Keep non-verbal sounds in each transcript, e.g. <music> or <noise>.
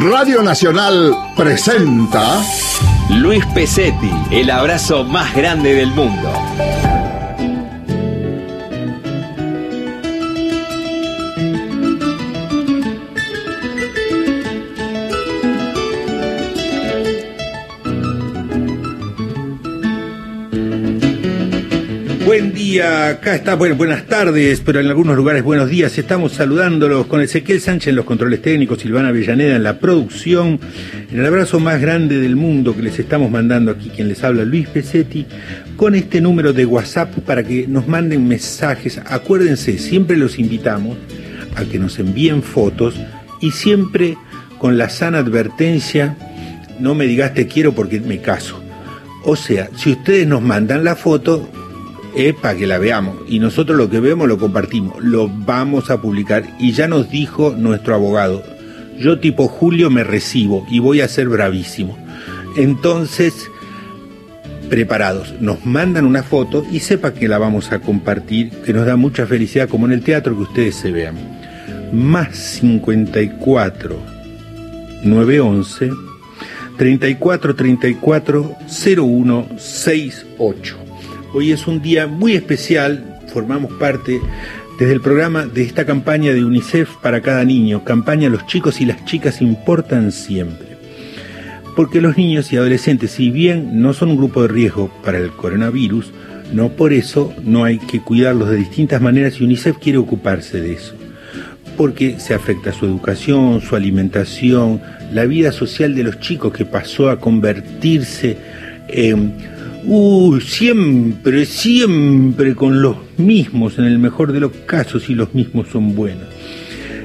Radio Nacional presenta Luis Pesetti, el abrazo más grande del mundo. Día, acá está, bueno, buenas tardes, pero en algunos lugares buenos días. Estamos saludándolos con Ezequiel Sánchez en los controles técnicos, Silvana Avellaneda en la producción, en el abrazo más grande del mundo que les estamos mandando aquí, quien les habla, Luis Pesetti, con este número de WhatsApp para que nos manden mensajes. Acuérdense, siempre los invitamos a que nos envíen fotos y siempre con la sana advertencia, no me digas te quiero porque me caso. O sea, si ustedes nos mandan la foto, es para que la veamos. Y nosotros lo que vemos lo compartimos, lo vamos a publicar. Y ya nos dijo nuestro abogado, yo tipo Julio me recibo y voy a ser bravísimo. Entonces, preparados, nos mandan una foto y sepa que la vamos a compartir, que nos da mucha felicidad, como en el teatro, que ustedes se vean. Más 54 911 34 34 01 68. Hoy es un día muy especial, formamos parte desde el programa de esta campaña de UNICEF para cada niño, campaña Los chicos y las chicas importan siempre. Porque los niños y adolescentes, si bien no son un grupo de riesgo para el coronavirus, no por eso no hay que cuidarlos de distintas maneras y UNICEF quiere ocuparse de eso. Porque se afecta su educación, su alimentación, la vida social de los chicos que pasó a convertirse en Uh, siempre, siempre con los mismos, en el mejor de los casos, y los mismos son buenos.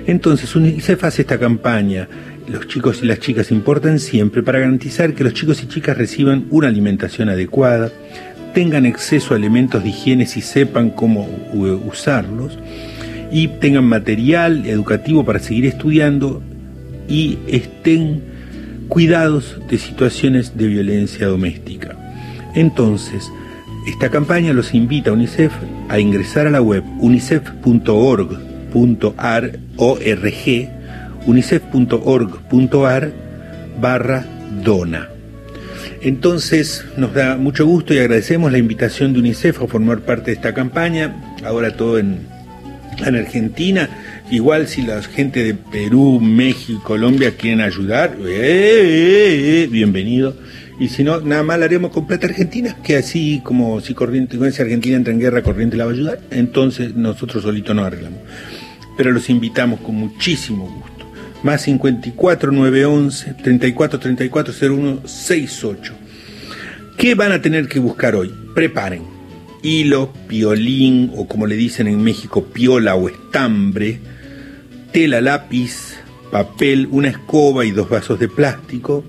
Entonces, UNICEF hace esta campaña, los chicos y las chicas importan siempre, para garantizar que los chicos y chicas reciban una alimentación adecuada, tengan acceso a elementos de higiene y sepan cómo usarlos, y tengan material educativo para seguir estudiando y estén cuidados de situaciones de violencia doméstica. Entonces, esta campaña los invita a UNICEF a ingresar a la web unicef.org.ar unicef.org.ar barra dona. Entonces nos da mucho gusto y agradecemos la invitación de UNICEF a formar parte de esta campaña, ahora todo en, en Argentina. Igual si la gente de Perú, México, Colombia quieren ayudar, eh, eh, eh, bienvenido y si no, nada más la haremos con plata argentina, que así como si Corriente, si Argentina entra en guerra, Corriente la va a ayudar, entonces nosotros solitos nos arreglamos. Pero los invitamos con muchísimo gusto. Más 54 911 34 34 01 68. ¿Qué van a tener que buscar hoy? Preparen hilo, piolín o como le dicen en México, piola o estambre, tela, lápiz, papel, una escoba y dos vasos de plástico.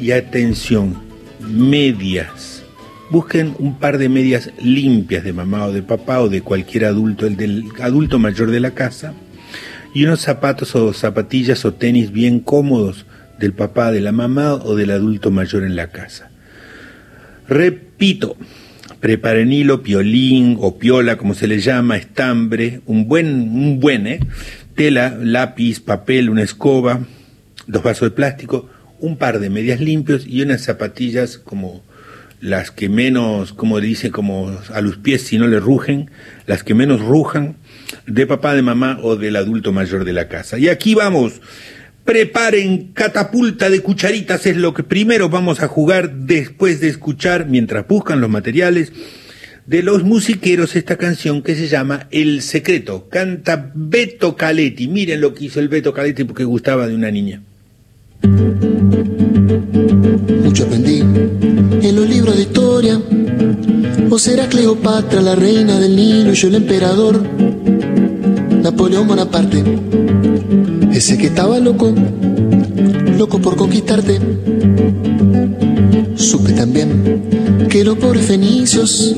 Y atención, medias. Busquen un par de medias limpias de mamá o de papá o de cualquier adulto, el del adulto mayor de la casa, y unos zapatos o zapatillas o tenis bien cómodos del papá, de la mamá o del adulto mayor en la casa. Repito, preparen hilo, piolín o piola, como se le llama, estambre, un buen, un buen, ¿eh? tela, lápiz, papel, una escoba, dos vasos de plástico, un par de medias limpios y unas zapatillas como las que menos, como dice, como a los pies si no le rugen, las que menos rujan, de papá, de mamá o del adulto mayor de la casa. Y aquí vamos, preparen catapulta de cucharitas, es lo que primero vamos a jugar después de escuchar, mientras buscan los materiales, de los musiqueros esta canción que se llama El Secreto. Canta Beto Caletti. Miren lo que hizo el Beto Caletti porque gustaba de una niña. Mucho aprendí en los libros de historia. O será Cleopatra la reina del Nilo y yo el emperador. Napoleón Bonaparte, ese que estaba loco, loco por conquistarte. Supe también que los pobres fenicios,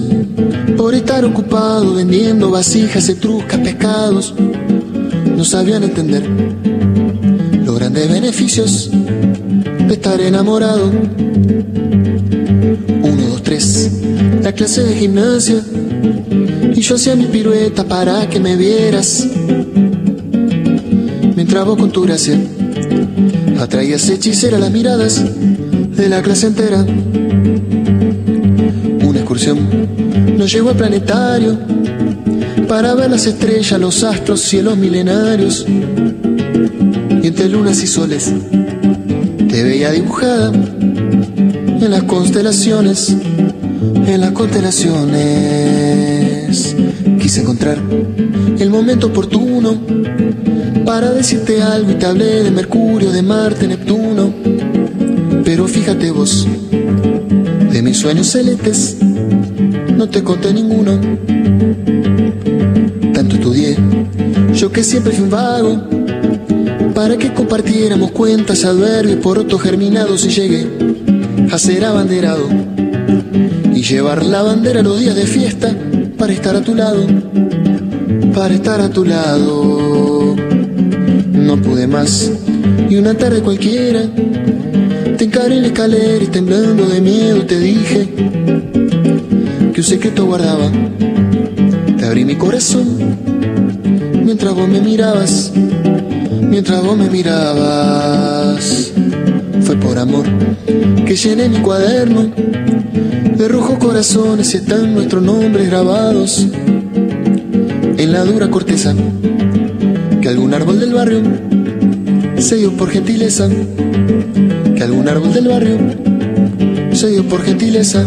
por estar ocupados vendiendo vasijas, etruscas, pescados, no sabían entender grandes beneficios de estar enamorado. Uno, dos, tres, la clase de gimnasia. Y yo hacía mi pirueta para que me vieras. Mientras vos con tu gracia Atraías hechicera las miradas de la clase entera. Una excursión nos llevó al planetario para ver las estrellas, los astros, cielos milenarios. Entre lunas y soles te veía dibujada en las constelaciones, en las constelaciones. Quise encontrar el momento oportuno para decirte algo y te hablé de Mercurio, de Marte, Neptuno. Pero fíjate vos, de mis sueños celestes no te conté ninguno. Tanto estudié, yo que siempre fui un vago, para que compartiéramos cuentas, adverbios, porotos germinados y llegué a ser abanderado y llevar la bandera los días de fiesta para estar a tu lado, para estar a tu lado. No pude más y una tarde cualquiera te encaré en la escalera y temblando de miedo te dije que un secreto guardaba. Te abrí mi corazón mientras vos me mirabas, mientras vos me mirabas. Fue por amor que llené mi cuaderno de rojos corazones están nuestros nombres grabados en la dura corteza que algún árbol del barrio se dio por gentileza, que algún árbol del barrio se dio por gentileza.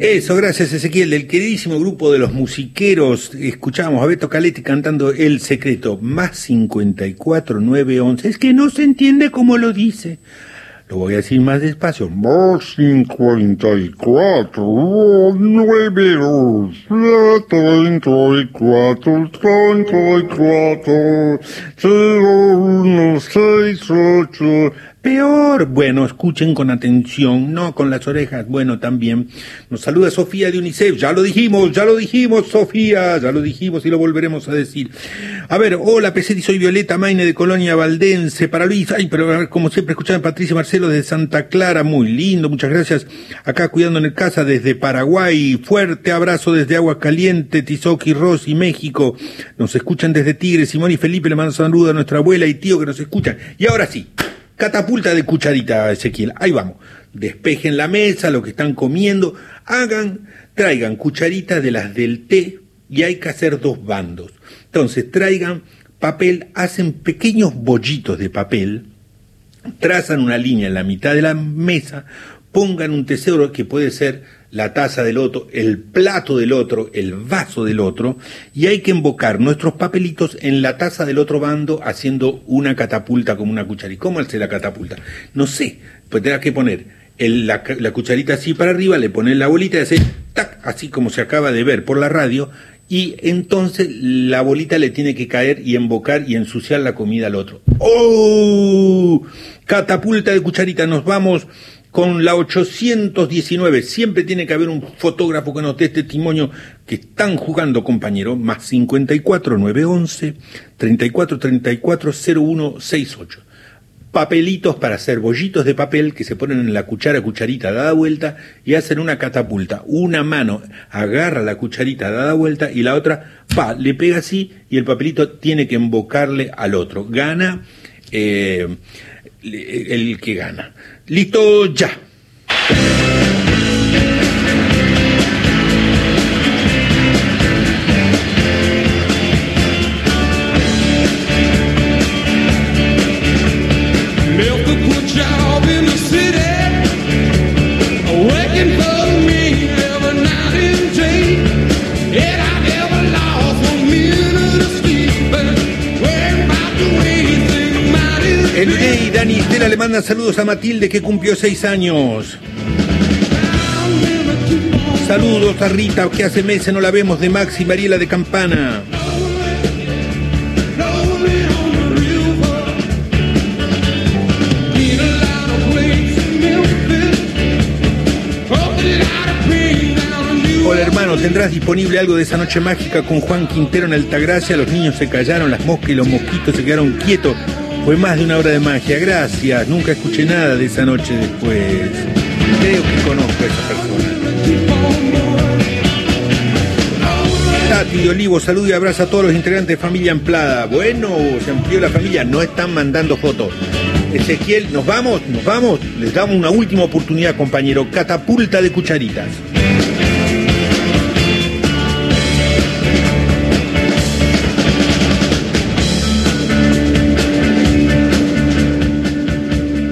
Eso, gracias Ezequiel, del queridísimo grupo de los musiqueros. Escuchamos a Beto Caletti cantando El Secreto, más 54 911. Es que no se entiende cómo lo dice. Lo voy a decir más despacio. Más 54 911 34 34 0168 Peor, bueno, escuchen con atención, no con las orejas, bueno, también. Nos saluda Sofía de UNICEF, ya lo dijimos, ya lo dijimos, Sofía, ya lo dijimos y lo volveremos a decir. A ver, hola, Pesetti, soy Violeta Maine de Colonia Valdense, para Luis, ay, pero como siempre escuchan Patricia Marcelo de Santa Clara, muy lindo, muchas gracias. Acá cuidando en casa desde Paraguay, fuerte abrazo desde Agua Caliente, Tizoqui, Rosy, México. Nos escuchan desde Tigre, Simón y Felipe le mandan saludos a nuestra abuela y tío que nos escuchan. Y ahora sí. Catapulta de cucharita, Ezequiel. Ahí vamos. Despejen la mesa, lo que están comiendo. Hagan, traigan cucharitas de las del té y hay que hacer dos bandos. Entonces, traigan papel, hacen pequeños bollitos de papel, trazan una línea en la mitad de la mesa, pongan un tesoro que puede ser la taza del otro, el plato del otro, el vaso del otro, y hay que embocar nuestros papelitos en la taza del otro bando haciendo una catapulta como una cucharita. ¿Cómo hace la catapulta? No sé, pues tendrás que poner la, la, cucharita así para arriba, le pones la bolita y hace tac, así como se acaba de ver por la radio, y entonces la bolita le tiene que caer y embocar y ensuciar la comida al otro. ¡Oh! Catapulta de cucharita, nos vamos con la 819. Siempre tiene que haber un fotógrafo que nos dé testimonio que están jugando, compañero. Más 54 911 34 34 0168. Papelitos para hacer bollitos de papel que se ponen en la cuchara, cucharita dada vuelta y hacen una catapulta. Una mano agarra la cucharita dada vuelta y la otra, pa, le pega así y el papelito tiene que embocarle al otro. Gana eh, el que gana. Listo ya. Saludos a Matilde que cumplió seis años. Saludos a Rita que hace meses no la vemos de Max y Mariela de Campana. Hola hermano, ¿tendrás disponible algo de esa noche mágica con Juan Quintero en Altagracia? Los niños se callaron, las moscas y los mosquitos se quedaron quietos. Fue más de una hora de magia, gracias. Nunca escuché nada de esa noche después. Creo que conozco a esa persona. Tati de Olivo, saludo y abrazo a todos los integrantes de Familia Amplada. Bueno, se amplió la familia, no están mandando fotos. Ezequiel, ¿nos vamos? ¿Nos vamos? Les damos una última oportunidad, compañero. Catapulta de cucharitas.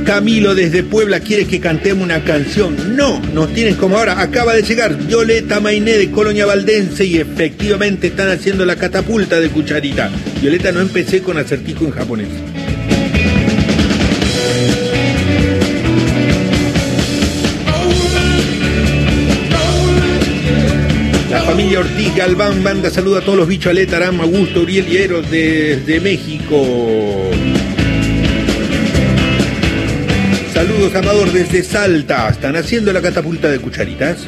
Camilo desde Puebla quiere que cantemos una canción. No, nos tienen como ahora. Acaba de llegar Violeta Mainé de Colonia Valdense y efectivamente están haciendo la catapulta de cucharita. Violeta, no empecé con acertijo en japonés. La familia Ortiz Galván manda saludo a todos los bichos Aleta, Arama, Augusto, Uriel y Eros desde México. Saludos Amador desde Salta. Están haciendo la catapulta de cucharitas.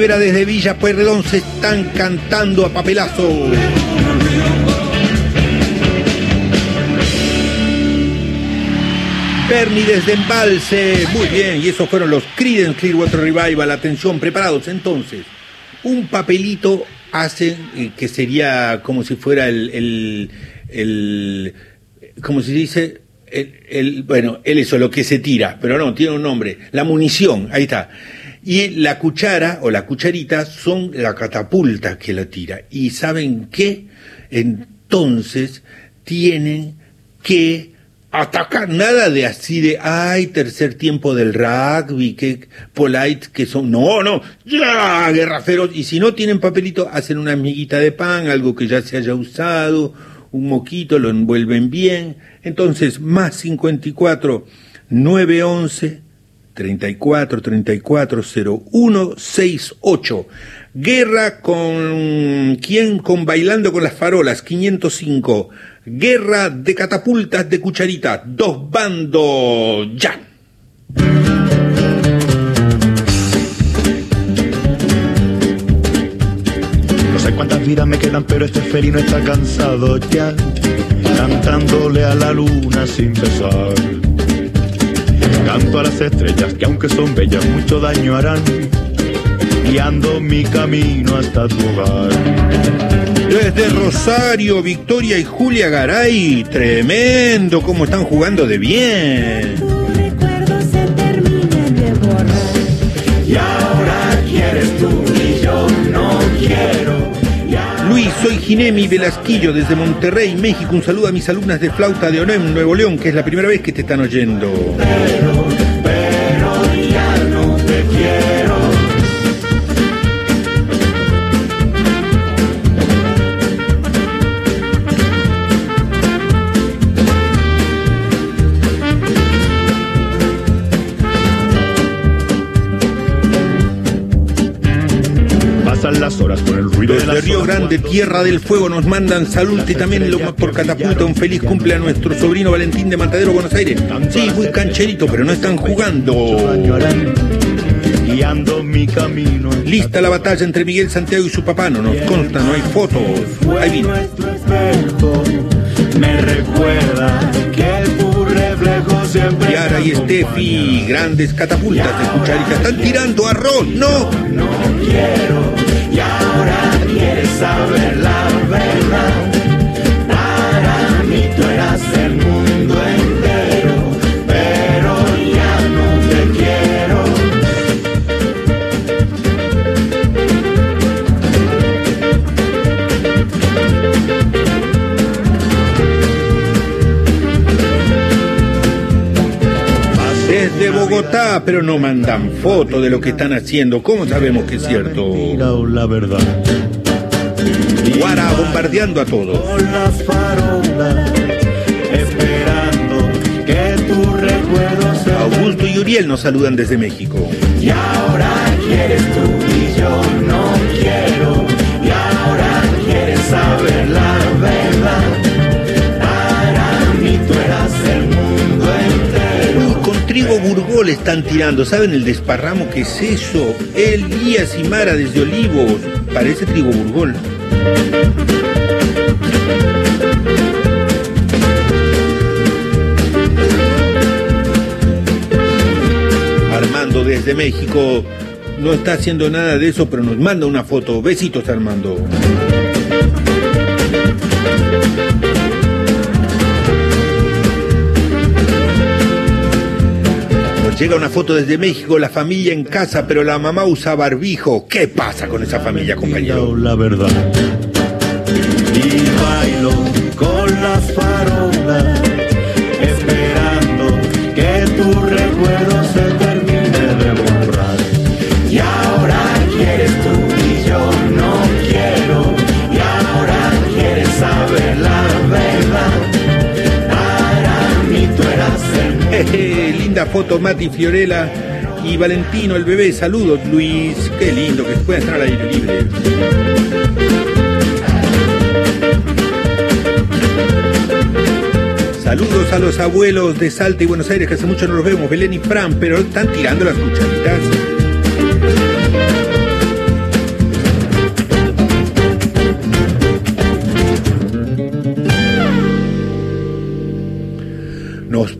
Guada y Vera desde Villa Pueyrredón se están cantando a papelazo. Bernie desde Embalse. Muy bien, y esos fueron los Creedence Clearwater Revival. Atención, preparados. Entonces, un papelito hace eh, que sería como si fuera el, el, el ¿cómo se dice? El, el- bueno, él eso, lo que se tira, pero no, tiene un nombre. La munición, ahí está. Y la cuchara o la cucharita son la catapulta que la tira. ¿Y saben qué? Entonces tienen que atacar. Nada de así de ay tercer tiempo del rugby que polite que son no no. Ya guerra feroz. Y si no tienen papelito hacen una amiguita de pan algo que ya se haya usado un moquito lo envuelven bien. Entonces más 54 911 34 34 01 68 Guerra con quién con bailando con las farolas 505 Guerra de catapultas de cucharita dos bandos ya. No sé cuántas vidas me quedan, pero este felino está cansado ya, cantándole a la luna sin cesar. Canto a las estrellas que aunque son bellas mucho daño harán, guiando mi camino hasta tu hogar. desde Rosario Victoria y Julia Garay tremendo cómo están jugando de bien Tu recuerdo se termina de borrar. Y ahora quieres tú y yo no quiero. Luis, soy Ginemi Velasquillo desde Monterrey, México. Un saludo a mis alumnas de flauta de ONEM, Nuevo León, que es la primera vez que te están oyendo. Río Grande, Tierra del Fuego, nos mandan salud y también lo por catapulta. Un feliz cumple a nuestro sobrino Valentín de Matadero, Buenos Aires. Sí, muy cancherito, pero no están jugando. Lista la batalla entre Miguel Santiago y su papá. No nos consta, no hay fotos. Ahí vino. Yara y Steffi, grandes catapultas de cucharita. Están tirando arroz, no. no quiero y ahora saber la verdad para mí tú eras el mundo entero pero ya no te quiero Desde Bogotá, pero no mandan foto de lo que están haciendo. ¿Cómo sabemos que es cierto? Mentira o la verdad Guara bombardeando a todos. con las farolas esperando que tu Augusto y Uriel nos saludan desde México. Y ahora quieres tú y yo no quiero. Y ahora quieres saber la verdad. Para mí tú eras el mundo entero. Con trigo burgol están tirando. ¿Saben el desparramo que es eso? Elías y Mara desde Olivos. Parece trigo burgol. Armando desde México no está haciendo nada de eso, pero nos manda una foto. Besitos, Armando. Llega una foto desde México, la familia en casa, pero la mamá usa barbijo. ¿Qué pasa con esa familia, compañero? la verdad. Y bailo con las farolas, esperando que tu recuerdo foto, Mati Fiorella y Valentino, el bebé. Saludos, Luis. Qué lindo que pueda estar al aire libre. Saludos a los abuelos de Salta y Buenos Aires, que hace mucho no los vemos, Belén y Fran, pero están tirando las cucharitas.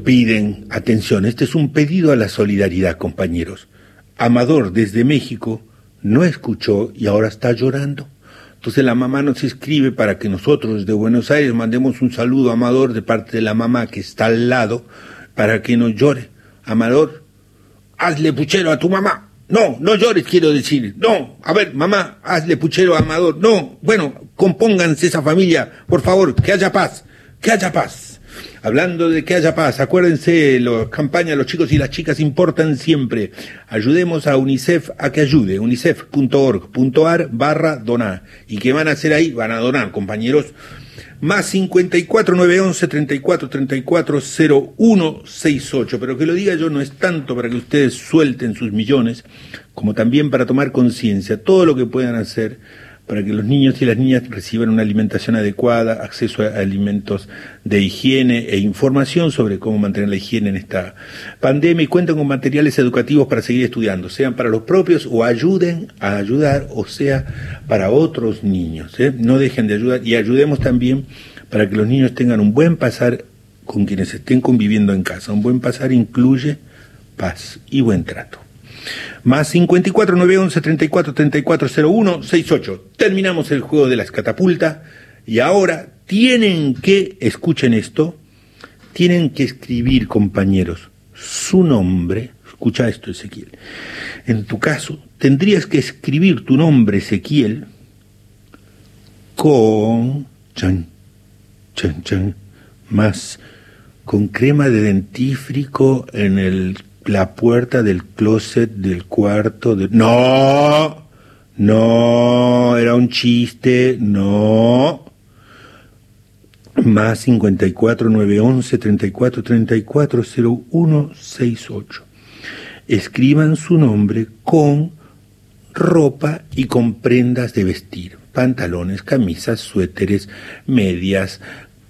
Piden atención, este es un pedido a la solidaridad, compañeros. Amador desde México no escuchó y ahora está llorando. Entonces la mamá nos escribe para que nosotros de Buenos Aires mandemos un saludo a Amador de parte de la mamá que está al lado para que no llore. Amador, hazle puchero a tu mamá. No, no llores, quiero decir. No, a ver, mamá, hazle puchero a Amador. No, bueno, compónganse esa familia, por favor, que haya paz, que haya paz. Hablando de que haya paz, acuérdense, las campañas, los chicos y las chicas importan siempre. Ayudemos a UNICEF a que ayude, unicef.org.ar barra donar. ¿Y qué van a hacer ahí? Van a donar, compañeros. Más 54 911 34 34 0168. Pero que lo diga yo no es tanto para que ustedes suelten sus millones, como también para tomar conciencia. Todo lo que puedan hacer para que los niños y las niñas reciban una alimentación adecuada, acceso a alimentos de higiene e información sobre cómo mantener la higiene en esta pandemia y cuenten con materiales educativos para seguir estudiando, sean para los propios o ayuden a ayudar, o sea, para otros niños. ¿eh? No dejen de ayudar y ayudemos también para que los niños tengan un buen pasar con quienes estén conviviendo en casa. Un buen pasar incluye paz y buen trato. Más 54 911 34 34 01 68. Terminamos el juego de las catapultas y ahora tienen que, escuchen esto, tienen que escribir, compañeros, su nombre. Escucha esto, Ezequiel. En tu caso, tendrías que escribir tu nombre, Ezequiel, con chan, chan, chan, más con crema de dentífrico en el la puerta del closet del cuarto de... No, no, era un chiste, no. Más 54 911 34 34 01 68. Escriban su nombre con ropa y con prendas de vestir, pantalones, camisas, suéteres, medias,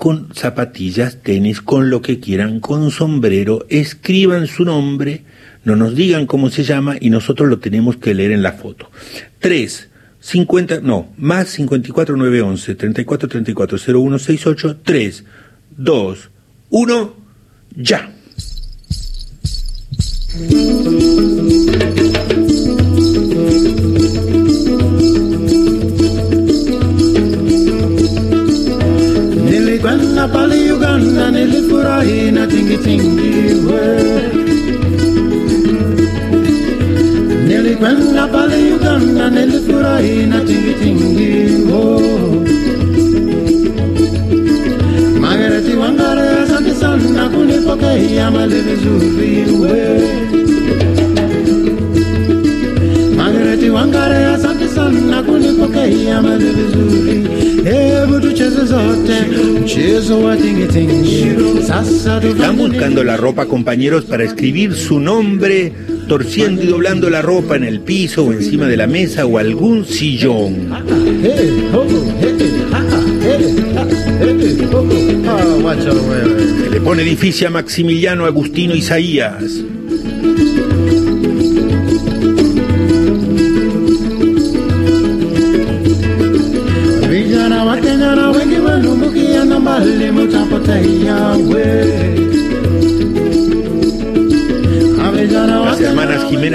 con zapatillas, tenis, con lo que quieran, con sombrero, escriban su nombre, no nos digan cómo se llama y nosotros lo tenemos que leer en la foto. 3, 50, no, más 54 911 34 34 01 68 3, 2, 1, ya. Nilikwenda pale Uganda, nilifurahi na tingitingiwe. Nilikwenda pale Uganda, nilifurahi na tingitingiwo. Margareti Wangare, asante sana kunipokea mali vizuri we. Margareti Wangare, asante sana kunipokea mali vizuri. Están buscando la ropa, compañeros, para escribir su nombre, torciendo y doblando la ropa en el piso o encima de la mesa o algún sillón. Le pone difícil a Maximiliano Agustino Isaías.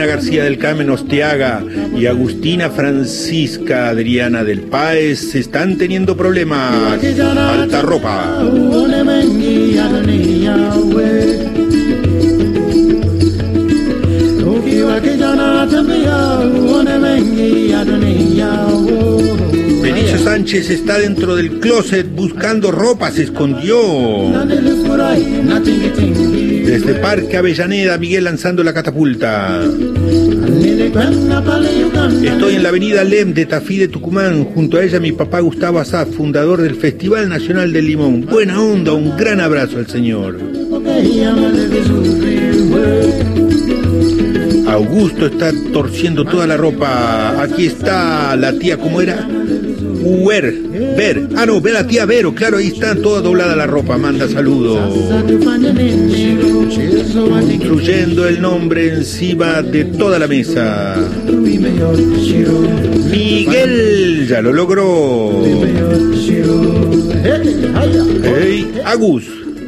García del Carmen Osteaga y Agustina Francisca Adriana del Páez están teniendo problemas. Falta ropa. Benicio Sánchez está dentro del closet buscando ropa, se escondió. Desde Parque Avellaneda, Miguel lanzando la catapulta. Estoy en la avenida Lem de Tafí de Tucumán. Junto a ella mi papá Gustavo Azaf, fundador del Festival Nacional del Limón. Buena onda, un gran abrazo al señor. Augusto está torciendo toda la ropa. Aquí está la tía, ¿cómo era? Uer, Ver. Ah, no, ve la tía Vero, claro, ahí está toda doblada la ropa. Manda saludos. Incluyendo el nombre encima de toda la mesa. Miguel ya lo logró. Hey, Agus.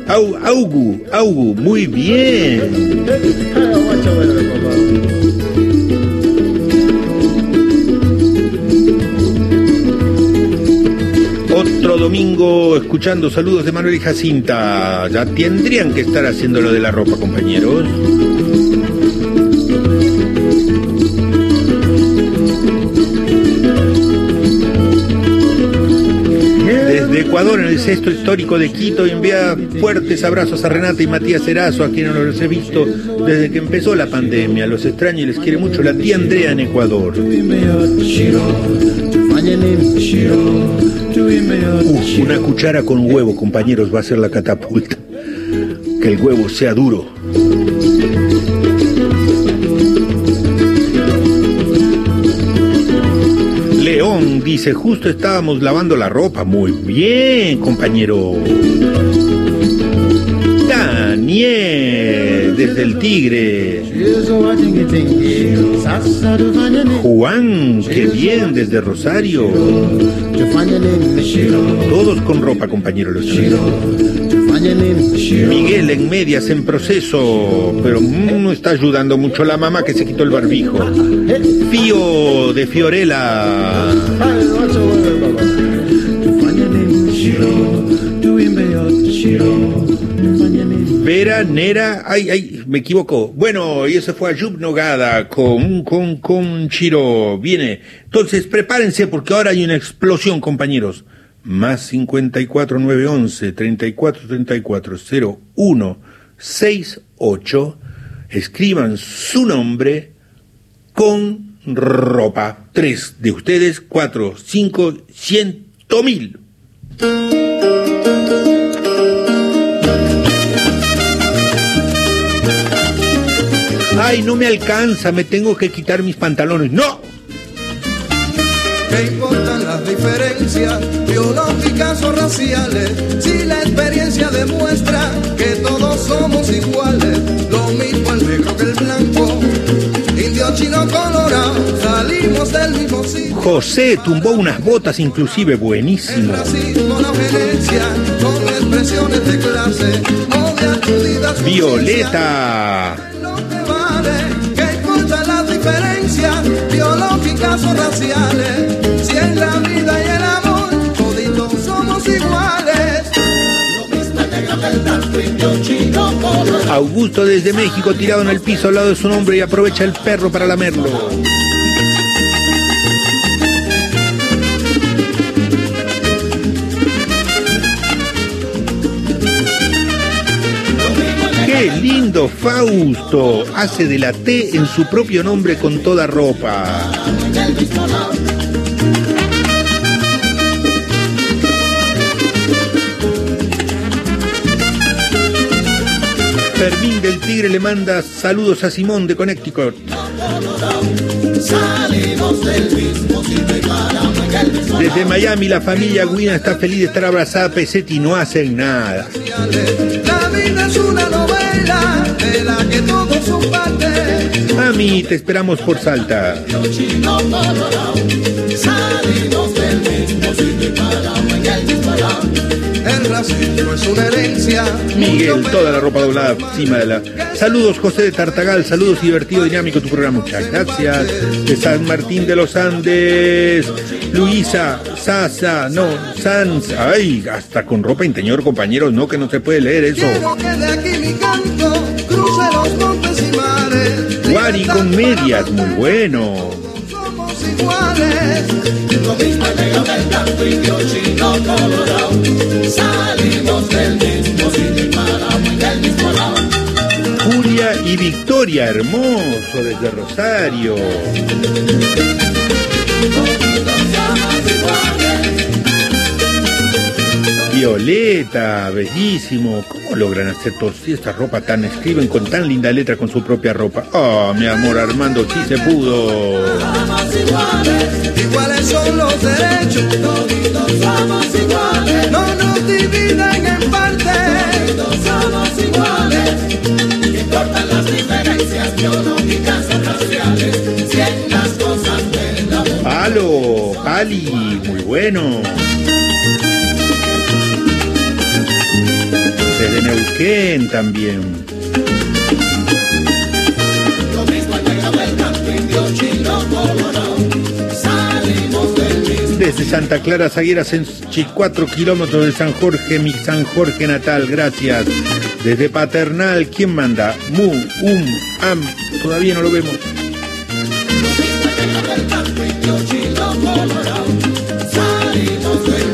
Au, Augu, Augu, muy bien. Otro domingo escuchando saludos de Manuel y Jacinta. Ya tendrían que estar haciendo lo de la ropa, compañeros. Desde Ecuador, en el sexto histórico de Quito, envía fuertes abrazos a Renata y Matías Erazo, a quienes no los he visto desde que empezó la pandemia. Los extraño y les quiere mucho la tía Andrea en Ecuador. Una cuchara con huevo, compañeros, va a ser la catapulta. Que el huevo sea duro. León dice, justo estábamos lavando la ropa. Muy bien, compañero. Daniel, desde el Tigre. Juan, qué bien, desde Rosario. Todos con ropa, compañero. Los Miguel en medias en proceso, pero mm, no está ayudando mucho la mamá que se quitó el barbijo. Fío de Fiorella. Vera, Nera, ay, ay, me equivoco. Bueno, y eso fue a Yub Nogada con, con, con Chiro. Viene. Entonces, prepárense porque ahora hay una explosión, compañeros. Más 54 911 34 34 01 68. Escriban su nombre con ropa. Tres de ustedes, cuatro, cinco, ciento mil. Ay, no me alcanza, me tengo que quitar mis pantalones. ¡No! ¿Qué importan las diferencias biológicas o raciales? Si la experiencia demuestra que todos somos iguales, lo mismo el negro que el blanco, indio, chino, colorado, salimos del mismo sitio. José tumbó unas botas inclusive buenísimo. Racismo no gerencia, con expresiones de clase o de acudidas Violeta. Vale. ¿Qué importan las diferencias biológicas o raciales? Si en la vida y el amor toditos somos iguales. Que. Augusto desde México tirado en el piso al lado de su nombre y aprovecha el perro para lamerlo. Fausto hace de la T en su propio nombre con toda ropa. Fermín del Tigre le manda saludos a Simón de Connecticut. Salimos del mismo desde Miami la familia Guina está feliz de estar abrazada a Pesetti y no hacen nada. Mami, te esperamos por Salta. chino colorado. Salimos del mismo el racismo es una herencia. Miguel, toda la ropa doblada encima de la. Saludos José de Tartagal, saludos divertido, dinámico tu programa, muchas gracias. De San Martín de los Andes, Luisa, Sasa, no, Sans, ay, hasta con ropa interior, compañeros, no, que no se puede leer eso. Guari con medias, muy bueno. Iguales. Lo mismo el negro del canto indio chino colorado. Salimos del mismo sitio y paramos en el mismo lado. Julia y Victoria, hermoso, desde Rosario. Violeta, bellísimo. ¿Cómo logran hacer toda esta ropa tan? Escriben con tan linda letra con su propia ropa. Oh, mi amor Armando, sí se pudo. Iguales, son los derechos. toditos somos iguales. No nos dividen en partes. Todos somos iguales. Importan las diferencias biológicas o raciales. Si en las cosas del amor Palo, Pali, muy bueno. Del mismo Desde Santa Clara, Zaguera, 4 kilómetros de San Jorge, mi San Jorge natal, gracias. Desde Paternal, ¿quién manda? Mu, um, am, todavía no lo vemos.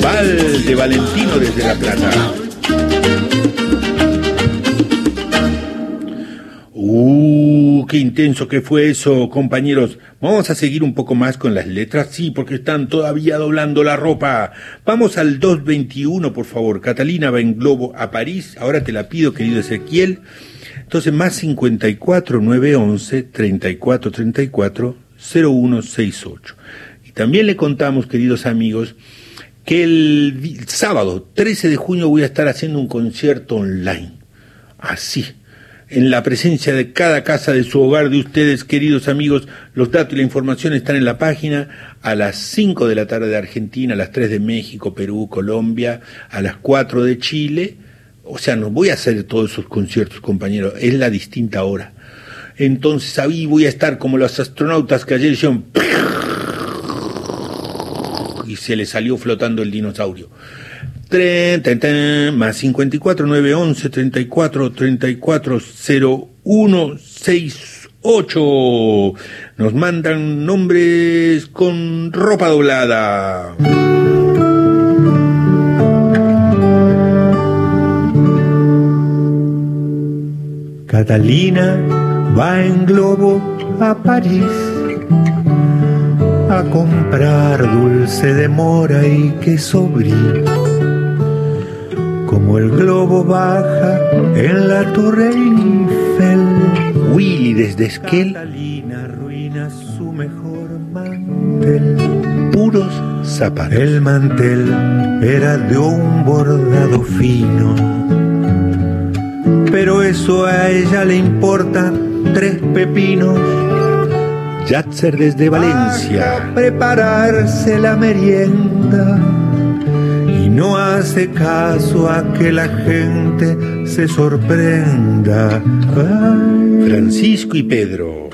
Val de Valentino desde La Plata. Uh, qué intenso que fue eso, compañeros. Vamos a seguir un poco más con las letras, sí, porque están todavía doblando la ropa. Vamos al 221, por favor. Catalina va en globo a París. Ahora te la pido, querido Ezequiel. Entonces, más 54 911 34 34 0168. Y también le contamos, queridos amigos, que el sábado 13 de junio voy a estar haciendo un concierto online. Así, en la presencia de cada casa de su hogar de ustedes, queridos amigos. Los datos y la información están en la página a las 5 de la tarde de Argentina, a las 3 de México, Perú, Colombia, a las 4 de Chile. O sea, no voy a hacer todos esos conciertos, compañeros, es la distinta hora. Entonces ahí voy a estar como los astronautas que ayer hicieron <laughs> y se le salió flotando el dinosaurio. Tren, ten, ten, más 54 911 34 34 0168. Nos mandan nombres con ropa doblada. Catalina va en globo a París a comprar dulce de mora y queso brie. Como el globo baja en la torre Eiffel, Willy desde Esquel, arruina su mejor mantel. puros zapatos. El mantel era de un bordado fino, pero eso a ella le importa tres pepinos. Yatzer desde Valencia. a prepararse la merienda y no hace caso a que la gente se sorprenda. Ay, Francisco y Pedro.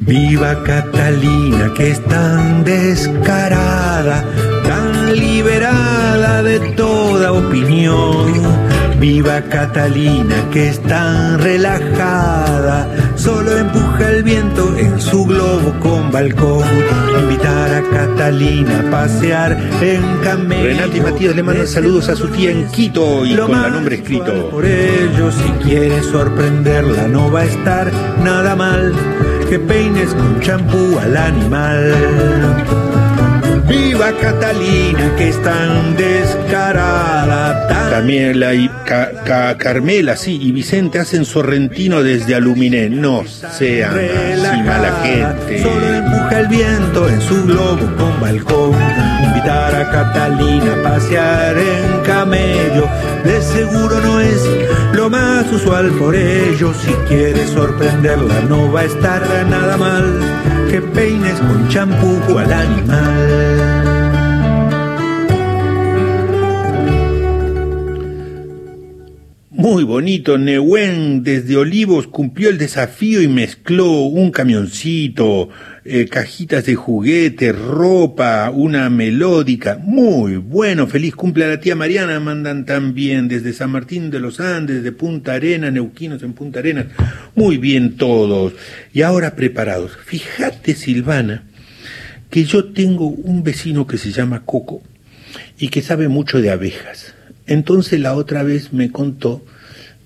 Viva Catalina que es tan descarada, tan liberada de toda opinión. Viva Catalina que es tan relajada, solo empuja el viento en su globo con balcón. Invitar a Catalina a pasear en camello. Renata y Matías le mandan saludos a su tía en Quito y Lo con la nombre escrito. Por ello, si quieres sorprenderla, no va a estar nada mal que peines con champú al animal. Viva Catalina, que es tan descarada, mata. Camila y Ca- Ca- Carmela, sí, y Vicente hacen sorrentino desde Aluminé. No sean así mala gente. Solo empuja el viento en su globo con balcón. Invitar a Catalina a pasear en camello. De seguro no es lo más usual por ello. Si quieres sorprenderla, no va a estar nada mal. Peines con champú al animal. Muy bonito, Nehuen desde Olivos cumplió el desafío y mezcló un camioncito, eh, cajitas de juguete, ropa, una melódica. Muy bueno, feliz cumple a la tía Mariana, mandan también desde San Martín de los Andes, de Punta Arena, Neuquinos en Punta Arenas. Muy bien todos. Y ahora preparados. Fíjate, Silvana, que yo tengo un vecino que se llama Coco y que sabe mucho de abejas. Entonces la otra vez me contó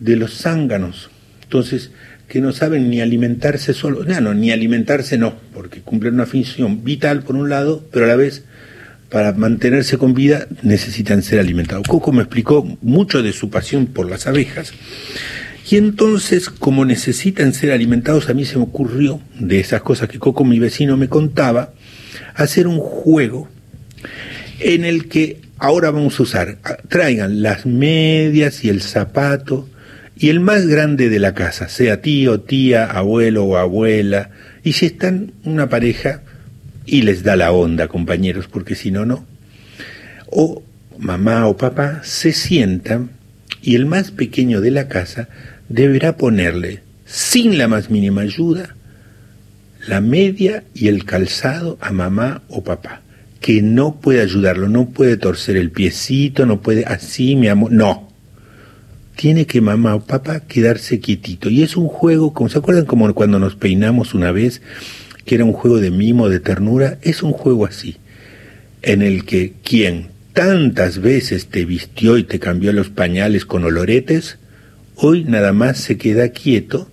de los zánganos. Entonces, que no saben ni alimentarse solo, no, no, ni alimentarse no, porque cumplen una función vital por un lado, pero a la vez para mantenerse con vida necesitan ser alimentados. Coco me explicó mucho de su pasión por las abejas. Y entonces, como necesitan ser alimentados, a mí se me ocurrió, de esas cosas que Coco, mi vecino, me contaba, hacer un juego en el que ahora vamos a usar, traigan las medias y el zapato y el más grande de la casa, sea tío, tía, abuelo o abuela, y si están una pareja y les da la onda, compañeros, porque si no, no. O mamá o papá se sientan y el más pequeño de la casa deberá ponerle, sin la más mínima ayuda, la media y el calzado a mamá o papá, que no puede ayudarlo, no puede torcer el piecito, no puede así, mi amor, no. Tiene que mamá o papá quedarse quietito. Y es un juego, como se acuerdan como cuando nos peinamos una vez, que era un juego de mimo, de ternura, es un juego así, en el que quien tantas veces te vistió y te cambió los pañales con oloretes, hoy nada más se queda quieto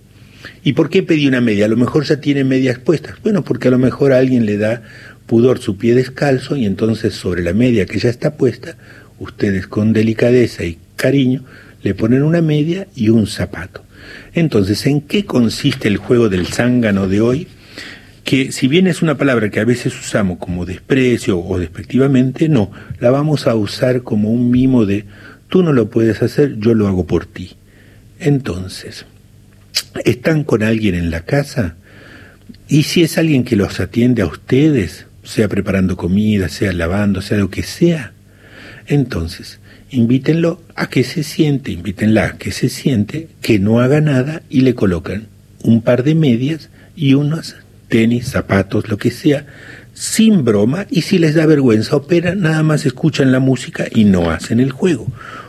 ¿Y por qué pedí una media? A lo mejor ya tiene medias puestas. Bueno, porque a lo mejor a alguien le da pudor su pie descalzo y entonces sobre la media que ya está puesta, ustedes con delicadeza y cariño le ponen una media y un zapato. Entonces, ¿en qué consiste el juego del zángano de hoy? Que si bien es una palabra que a veces usamos como desprecio o despectivamente, no, la vamos a usar como un mimo de tú no lo puedes hacer, yo lo hago por ti. Entonces, están con alguien en la casa y si es alguien que los atiende a ustedes, sea preparando comida, sea lavando, sea lo que sea, entonces invítenlo a que se siente, invítenla a que se siente, que no haga nada y le colocan un par de medias y unos tenis, zapatos, lo que sea, sin broma y si les da vergüenza o pena, nada más escuchan la música y no hacen el juego.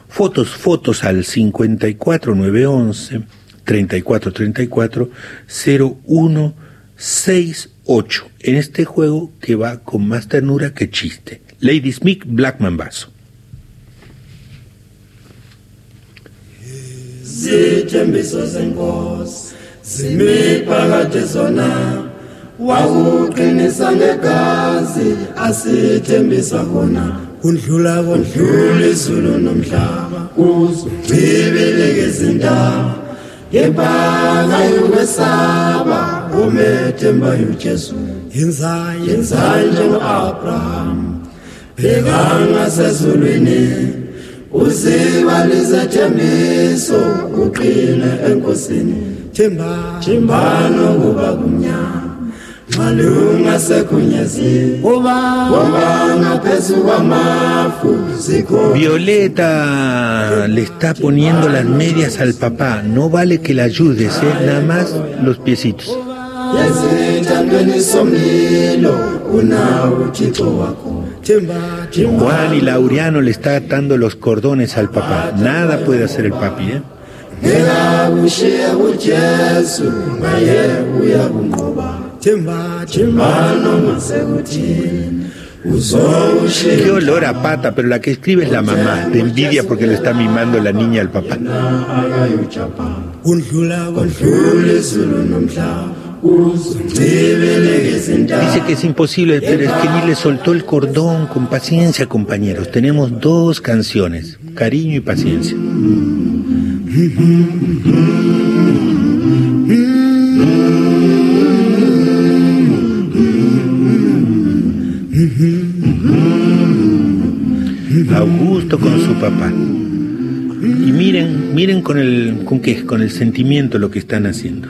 Fotos, fotos al 54911 3434 0168 en este juego que va con más ternura que chiste. Lady Smith Blackman Basso. Zithembiso zenkosi zime phakathi zona. Wakuqinisa ngegazi asithembisa khona kundlula kondlula izulu nomhlaba kuzo cibileke izindaba yebanga yokwesaba umethemba ujesu yenzayo yenzayo njengo-abraham bhekanga sezulwini. Thembiso uqine enkosini. Kuba kumnyama. Malunga sekunyezi. Violeta le está poniendo las medias al papá. No vale que la ayudes, ¿eh? nada más los piecitos. Juan y Laureano le está atando los cordones al papá. Nada puede hacer el papi, ¿eh? Qué olor a pata, pero la que escribe es la mamá. De envidia porque le está mimando la niña al papá. Dice que es imposible, pero es que ni le soltó el cordón con paciencia, compañeros. Tenemos dos canciones, cariño y paciencia. Augusto con su papá. Y miren, miren con el, con qué, con el sentimiento lo que están haciendo.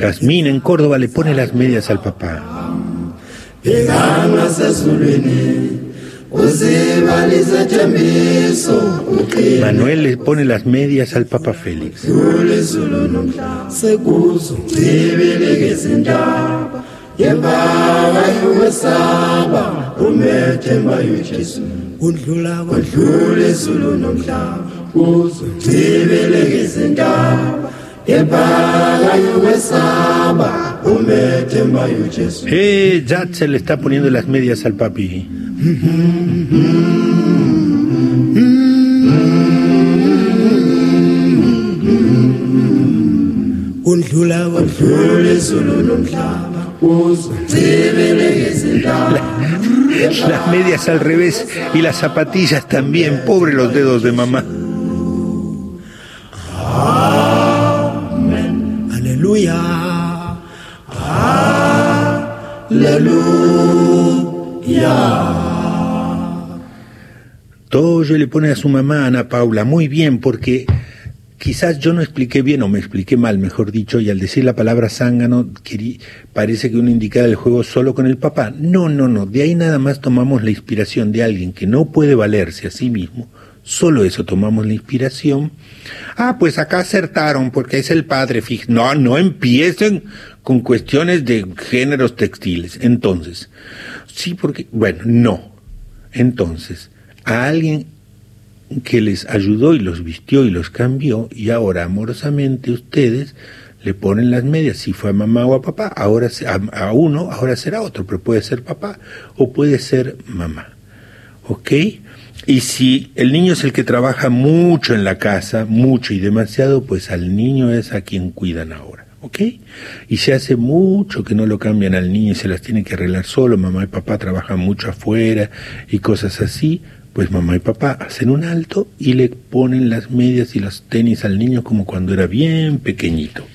Jazmín en Córdoba le pone las medias al papá. Manuel le pone las medias al Papa Félix. Eh, ya se le está poniendo las medias al papi. La- las medias al revés y las zapatillas también. Pobre los dedos de mamá. Aleluya. Todo le pone a su mamá, Ana Paula, muy bien, porque quizás yo no expliqué bien o me expliqué mal, mejor dicho, y al decir la palabra zángano parece que uno indica el juego solo con el papá. No, no, no, de ahí nada más tomamos la inspiración de alguien que no puede valerse a sí mismo. Solo eso tomamos la inspiración. Ah, pues acá acertaron porque es el padre. No, no empiecen con cuestiones de géneros textiles. Entonces, sí, porque, bueno, no. Entonces, a alguien que les ayudó y los vistió y los cambió y ahora amorosamente ustedes le ponen las medias, si fue a mamá o a papá, ahora a, a uno, ahora será otro, pero puede ser papá o puede ser mamá. ¿Ok? Y si el niño es el que trabaja mucho en la casa, mucho y demasiado, pues al niño es a quien cuidan ahora. ¿Ok? Y se hace mucho que no lo cambian al niño y se las tiene que arreglar solo, mamá y papá trabajan mucho afuera y cosas así, pues mamá y papá hacen un alto y le ponen las medias y los tenis al niño como cuando era bien pequeñito.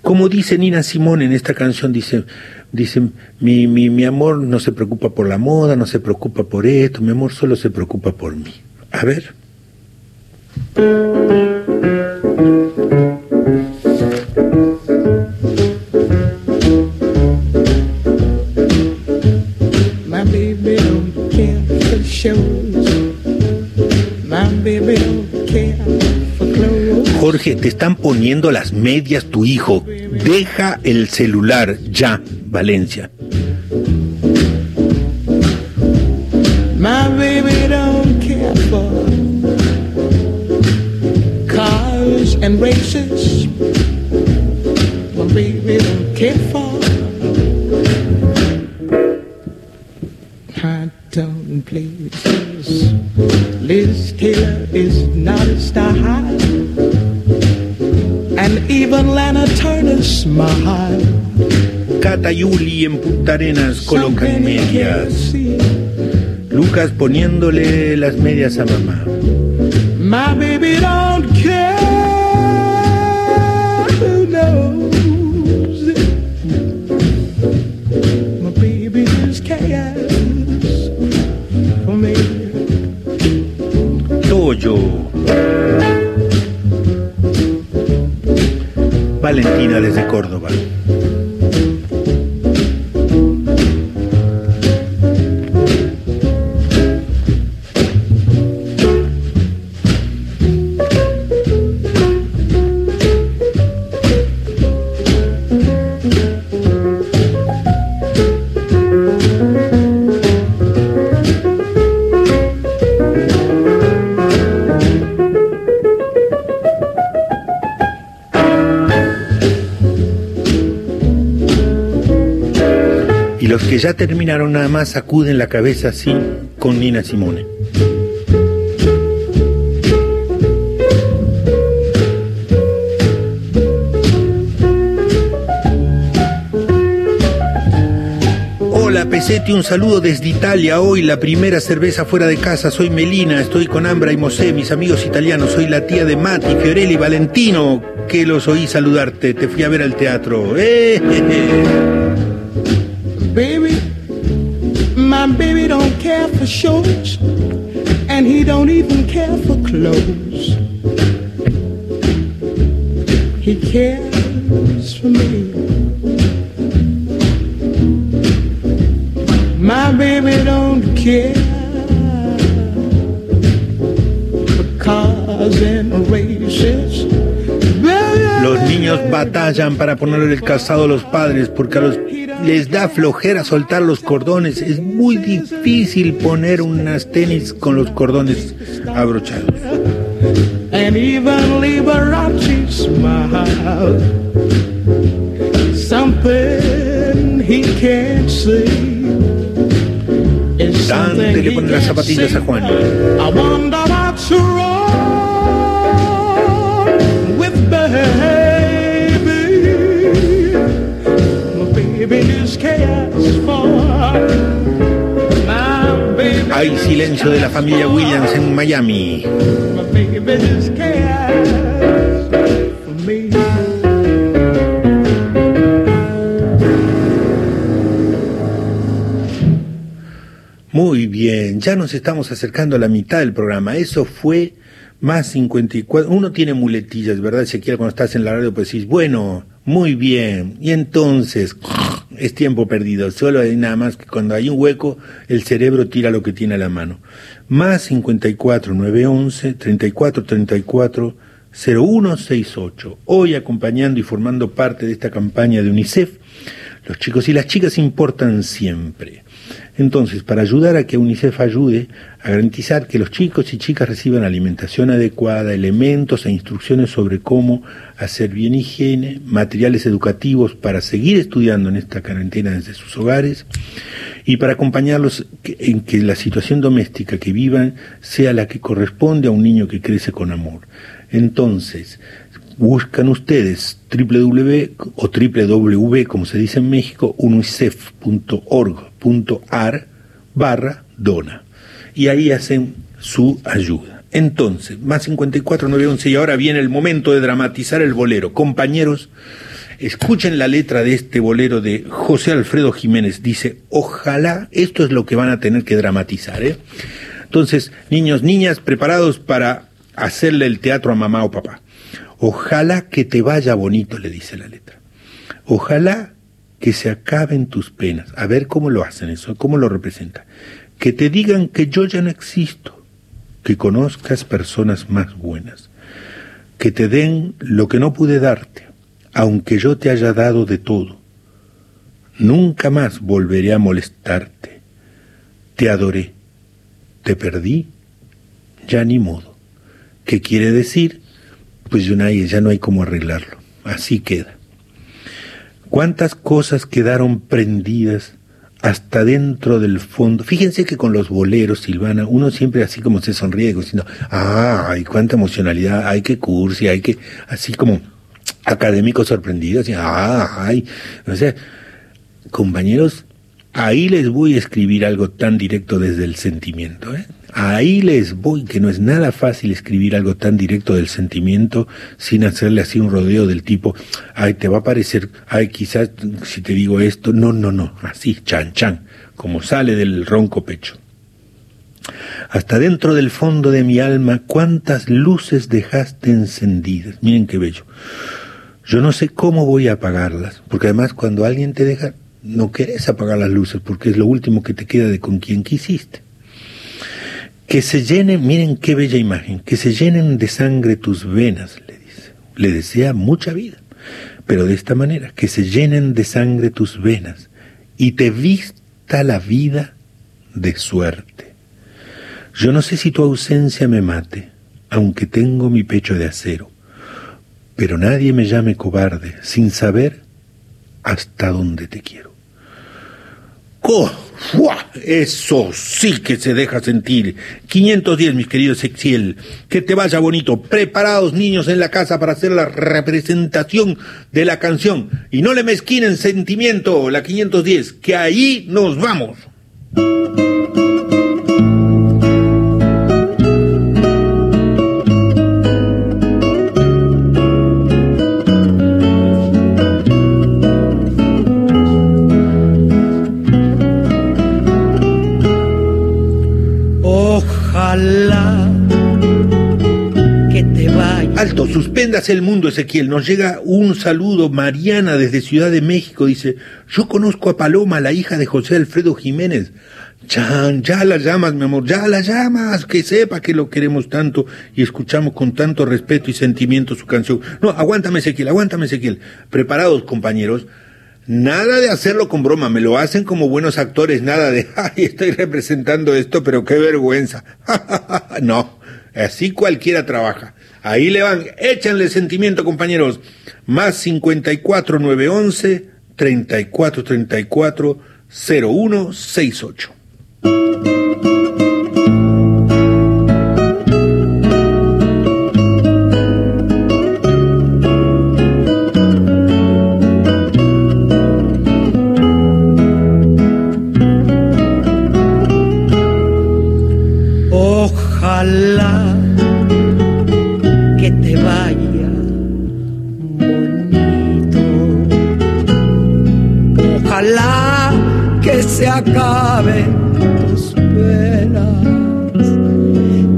Como dice Nina Simón en esta canción, dice, dice mi, mi, mi amor no se preocupa por la moda, no se preocupa por esto, mi amor solo se preocupa por mí. A ver. Jorge, te están poniendo las medias tu hijo. Deja el celular ya, Valencia. Baby don't care for and races. Is not a. And even Lana Turner smile. Cata Yuli en Punta Arenas colocan medias. Lucas poniéndole las medias a mamá. Valentina desde Córdoba. Ya terminaron nada más sacuden la cabeza así con Nina Simone. Hola Pesetti, un saludo desde Italia. Hoy la primera cerveza fuera de casa. Soy Melina, estoy con Ambra y Mosé, mis amigos italianos. Soy la tía de Mati, Fiorelli Valentino, que los oí saludarte. Te fui a ver al teatro. ¡Eh! For and he don't even care for clothes. He cares for me. My baby don't care for cars and races. Los niños batallan para ponerle el calzado a los padres porque a los les da flojera soltar los cordones. Es muy difícil poner unas tenis con los cordones abrochados. and even Liberace smile. Something he can't see. Dante le pone las zapatillas a Juan. I wonder Hay silencio de la familia Williams en Miami. Muy bien, ya nos estamos acercando a la mitad del programa. Eso fue más 54. Uno tiene muletillas, ¿verdad? Ezequiel, cuando estás en la radio, pues decís, bueno, muy bien. Y entonces, es tiempo perdido. Solo hay nada más que cuando hay un hueco, el cerebro tira lo que tiene a la mano. Más 54 911 34 34 0168. Hoy acompañando y formando parte de esta campaña de UNICEF, los chicos y las chicas importan siempre. Entonces, para ayudar a que UNICEF ayude a garantizar que los chicos y chicas reciban alimentación adecuada, elementos e instrucciones sobre cómo hacer bien higiene, materiales educativos para seguir estudiando en esta cuarentena desde sus hogares y para acompañarlos en que la situación doméstica que vivan sea la que corresponde a un niño que crece con amor. Entonces, buscan ustedes www o www, como se dice en México, unicef.org.ar barra dona. Y ahí hacen su ayuda. Entonces, más 54, 911, y ahora viene el momento de dramatizar el bolero. Compañeros, escuchen la letra de este bolero de José Alfredo Jiménez. Dice, ojalá, esto es lo que van a tener que dramatizar, ¿eh? Entonces, niños, niñas, preparados para hacerle el teatro a mamá o papá. Ojalá que te vaya bonito, le dice la letra. Ojalá que se acaben tus penas. A ver cómo lo hacen eso, cómo lo representan. Que te digan que yo ya no existo, que conozcas personas más buenas, que te den lo que no pude darte, aunque yo te haya dado de todo. Nunca más volveré a molestarte. Te adoré, te perdí, ya ni modo. ¿Qué quiere decir? Pues hay, ya no hay cómo arreglarlo. Así queda. ¿Cuántas cosas quedaron prendidas hasta dentro del fondo? Fíjense que con los boleros, Silvana, uno siempre así como se sonríe, diciendo, ay, cuánta emocionalidad, ay, qué cursi, ay, que, así como académicos sorprendidos, y, ay, o sea, compañeros, ahí les voy a escribir algo tan directo desde el sentimiento, ¿eh? Ahí les voy, que no es nada fácil escribir algo tan directo del sentimiento sin hacerle así un rodeo del tipo, ay, te va a parecer, ay, quizás si te digo esto, no, no, no, así, chan, chan, como sale del ronco pecho. Hasta dentro del fondo de mi alma, cuántas luces dejaste encendidas. Miren qué bello. Yo no sé cómo voy a apagarlas, porque además cuando alguien te deja, no querés apagar las luces, porque es lo último que te queda de con quien quisiste. Que se llenen, miren qué bella imagen, que se llenen de sangre tus venas, le dice. Le desea mucha vida, pero de esta manera, que se llenen de sangre tus venas y te vista la vida de suerte. Yo no sé si tu ausencia me mate, aunque tengo mi pecho de acero, pero nadie me llame cobarde sin saber hasta dónde te quiero. Eso sí que se deja sentir. 510, mis queridos Exiel. Que te vaya bonito. Preparados, niños, en la casa para hacer la representación de la canción. Y no le mezquinen sentimiento, la 510, que ahí nos vamos. Alto, suspendas el mundo, Ezequiel. Nos llega un saludo. Mariana desde Ciudad de México dice, yo conozco a Paloma, la hija de José Alfredo Jiménez. Chan, ya la llamas, mi amor, ya la llamas, que sepa que lo queremos tanto y escuchamos con tanto respeto y sentimiento su canción. No, aguántame, Ezequiel, aguántame, Ezequiel. Preparados, compañeros. Nada de hacerlo con broma, me lo hacen como buenos actores, nada de, <laughs> ay, estoy representando esto, pero qué vergüenza. <laughs> no, así cualquiera trabaja. Ahí le van, échanle sentimiento, compañeros. Más 54 911 34 34 0168.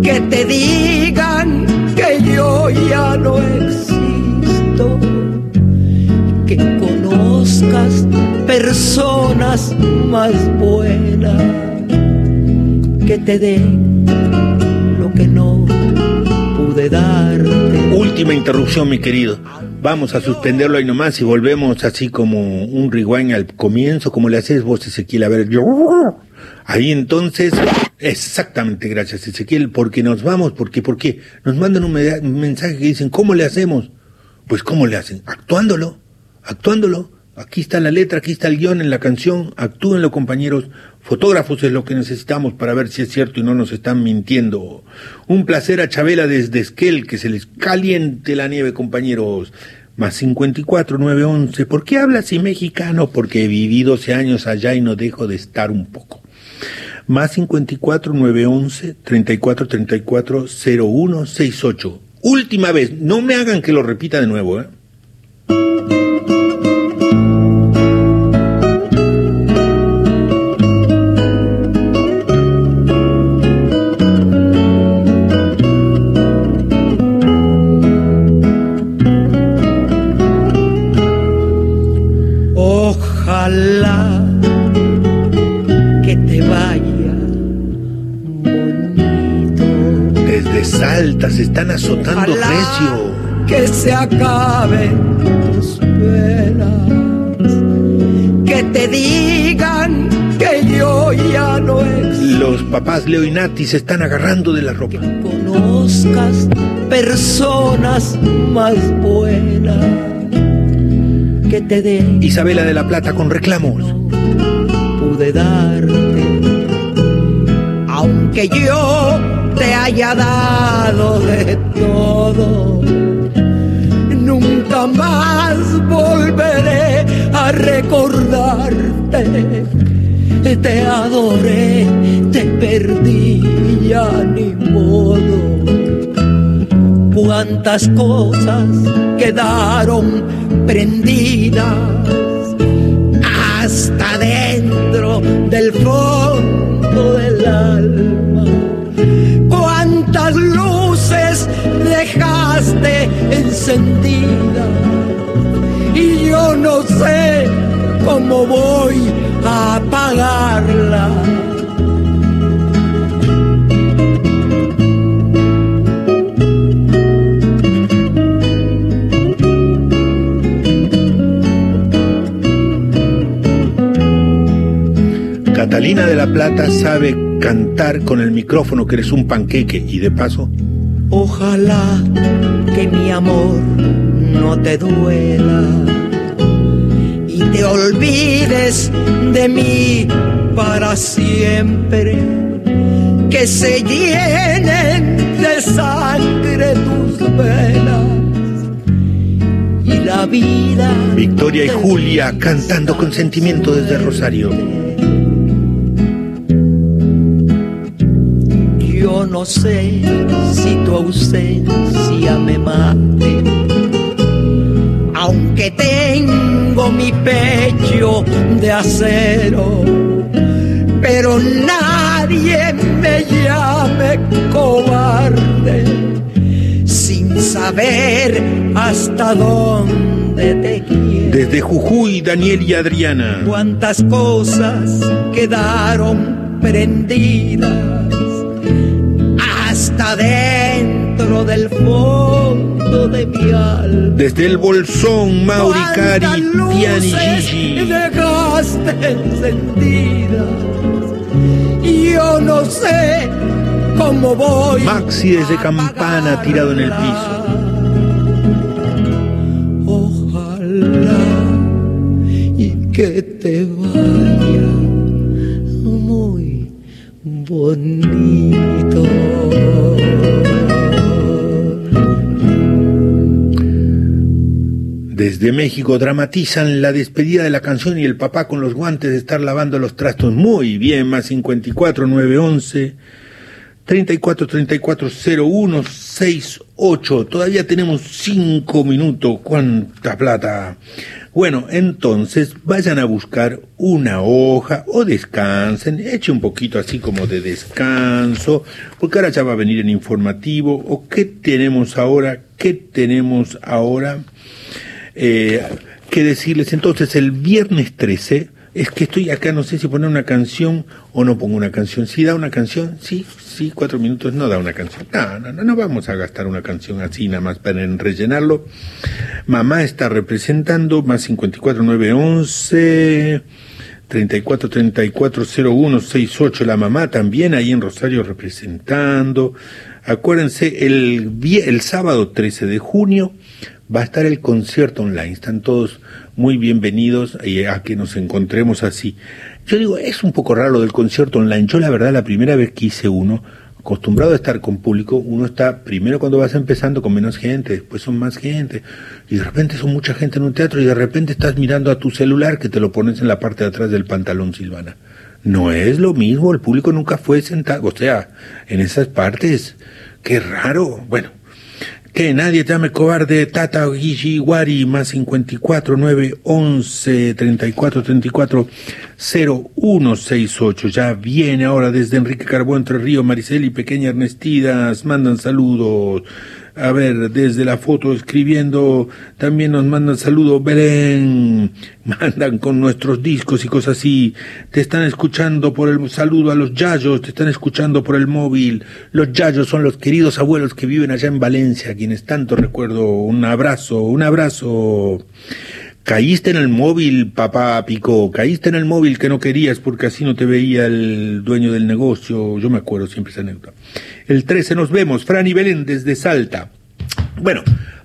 Que te digan que yo ya no existo. Que conozcas personas más buenas que te den lo que no pude darte. Última interrupción, mi querido. Vamos a suspenderlo ahí nomás y volvemos así como un rewind al comienzo, como le haces vos, Ezequiel. A ver, yo. Ahí entonces, exactamente, gracias, Ezequiel, porque nos vamos, porque, ¿por qué? Nos mandan un, mensaje que dicen, ¿cómo le hacemos? Pues, ¿cómo le hacen? Actuándolo, actuándolo. Aquí está la letra, aquí está el guion en la canción. Actúenlo, compañeros. Fotógrafos es lo que necesitamos para ver si es cierto y no nos están mintiendo. Un placer a Chabela desde Esquel, que se les caliente la nieve, compañeros. Más 54 911. ¿Por qué hablas así mexicano? Porque vivido 12 años allá y no dejo de estar un poco. Más 54 911 34 34 0168. Última vez, no me hagan que lo repita de nuevo, ¿eh? Están azotando Ojalá recio. que se acaben tus penas. Que te digan que yo ya no existo. Los papás Leo y Nati se están agarrando de la ropa. Conozcas personas más buenas que te den Isabela de la Plata con reclamos. pude darte. Aunque yo te haya dado de todo, nunca más volveré a recordarte. Te adoré, te perdí, ya ni modo. Cuántas cosas quedaron prendidas hasta dentro del fondo del alma. Cuántas luces dejaste encendidas y yo no sé cómo voy a apagarla. Catalina de la Plata sabe cantar con el micrófono que eres un panqueque y de paso Ojalá que mi amor no te duela y te olvides de mí para siempre. Que se llenen de sangre tus venas y la vida. Victoria y Julia cantando con sentimiento desde Rosario. Yo no sé si tu ausencia me mate, aunque tengo mi pecho de acero, pero nadie me llame cobarde sin saber hasta dónde te quiero. Desde Jujuy, Daniel y Adriana. Cuántas cosas quedaron prendidas hasta dentro del fondo de mi alma. Desde el Bolsón, Mauri, Cari, luces Gigi. dejaste encendidas. Y yo no sé cómo voy. Maxi desde Campana tirado en el piso. Ojalá y que te vaya bonito. Desde México dramatizan la despedida de la canción y el papá con los guantes de estar lavando los trastos. Muy bien, más 54 911 34 34 01 68. Todavía tenemos 5 minutos. ¿Cuánta plata? Bueno, entonces vayan a buscar una hoja o descansen, eche un poquito así como de descanso, porque ahora ya va a venir el informativo. ¿O qué tenemos ahora? ¿Qué tenemos ahora? Eh, que decirles entonces el viernes 13 es que estoy acá no sé si poner una canción o no pongo una canción. Si da una canción sí sí cuatro minutos no da una canción. No no no no vamos a gastar una canción así nada más para en rellenarlo. Mamá está representando más 54 9 11 34 34 01 68 la mamá también ahí en Rosario representando. Acuérdense el el sábado 13 de junio va a estar el concierto online. Están todos muy bienvenidos a que nos encontremos así. Yo digo, es un poco raro del concierto online. Yo la verdad la primera vez que hice uno, acostumbrado a estar con público, uno está primero cuando vas empezando con menos gente, después son más gente, y de repente son mucha gente en un teatro y de repente estás mirando a tu celular que te lo pones en la parte de atrás del pantalón, Silvana. No es lo mismo, el público nunca fue sentado, o sea, en esas partes, qué raro. Bueno, que nadie llame cobarde, Tata Guigi Wari, más 54 9 11 34 34 0168. Ya viene ahora desde Enrique Carbó, Entre Río, Maricel y Pequeña Ernestidas, mandan saludos. A ver, desde la foto escribiendo, también nos mandan saludos, Belén, <laughs> mandan con nuestros discos y cosas así, te están escuchando por el saludo a los yayos, te están escuchando por el móvil, los yayos son los queridos abuelos que viven allá en Valencia, quienes tanto recuerdo, un abrazo, un abrazo. Caíste en el móvil, papá Pico, caíste en el móvil que no querías porque así no te veía el dueño del negocio, yo me acuerdo siempre esa anécdota. El 13 nos vemos, Fran y Belén desde Salta. Bueno,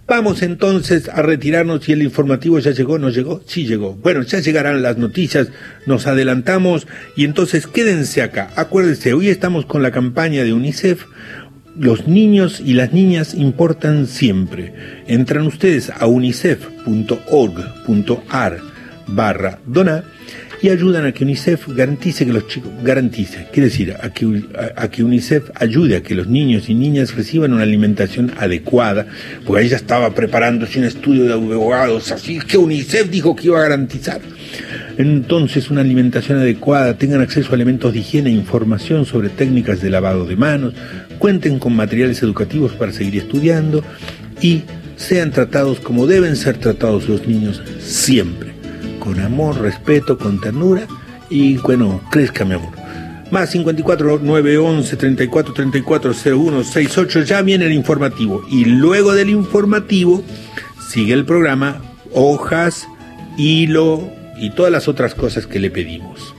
vamos entonces a retirarnos y el informativo ya llegó, ¿no llegó? Sí llegó. Bueno, ya llegarán las noticias, nos adelantamos y entonces quédense acá. Acuérdense, hoy estamos con la campaña de UNICEF. Los niños y las niñas importan siempre. Entran ustedes a unicef.org.ar barra donar y ayudan a que UNICEF garantice que los chicos, garantice, quiere decir, a que, a, que UNICEF ayude a que los niños y niñas reciban una alimentación adecuada, porque ella estaba preparándose un estudio de abogados, así que UNICEF dijo que iba a garantizar. Entonces, una alimentación adecuada, tengan acceso a elementos de higiene e información sobre técnicas de lavado de manos, cuenten con materiales educativos para seguir estudiando y sean tratados como deben ser tratados los niños siempre con amor, respeto, con ternura y bueno, crezca mi amor. Más 54 911 34 34 01 68 ya viene el informativo y luego del informativo sigue el programa hojas, hilo y todas las otras cosas que le pedimos.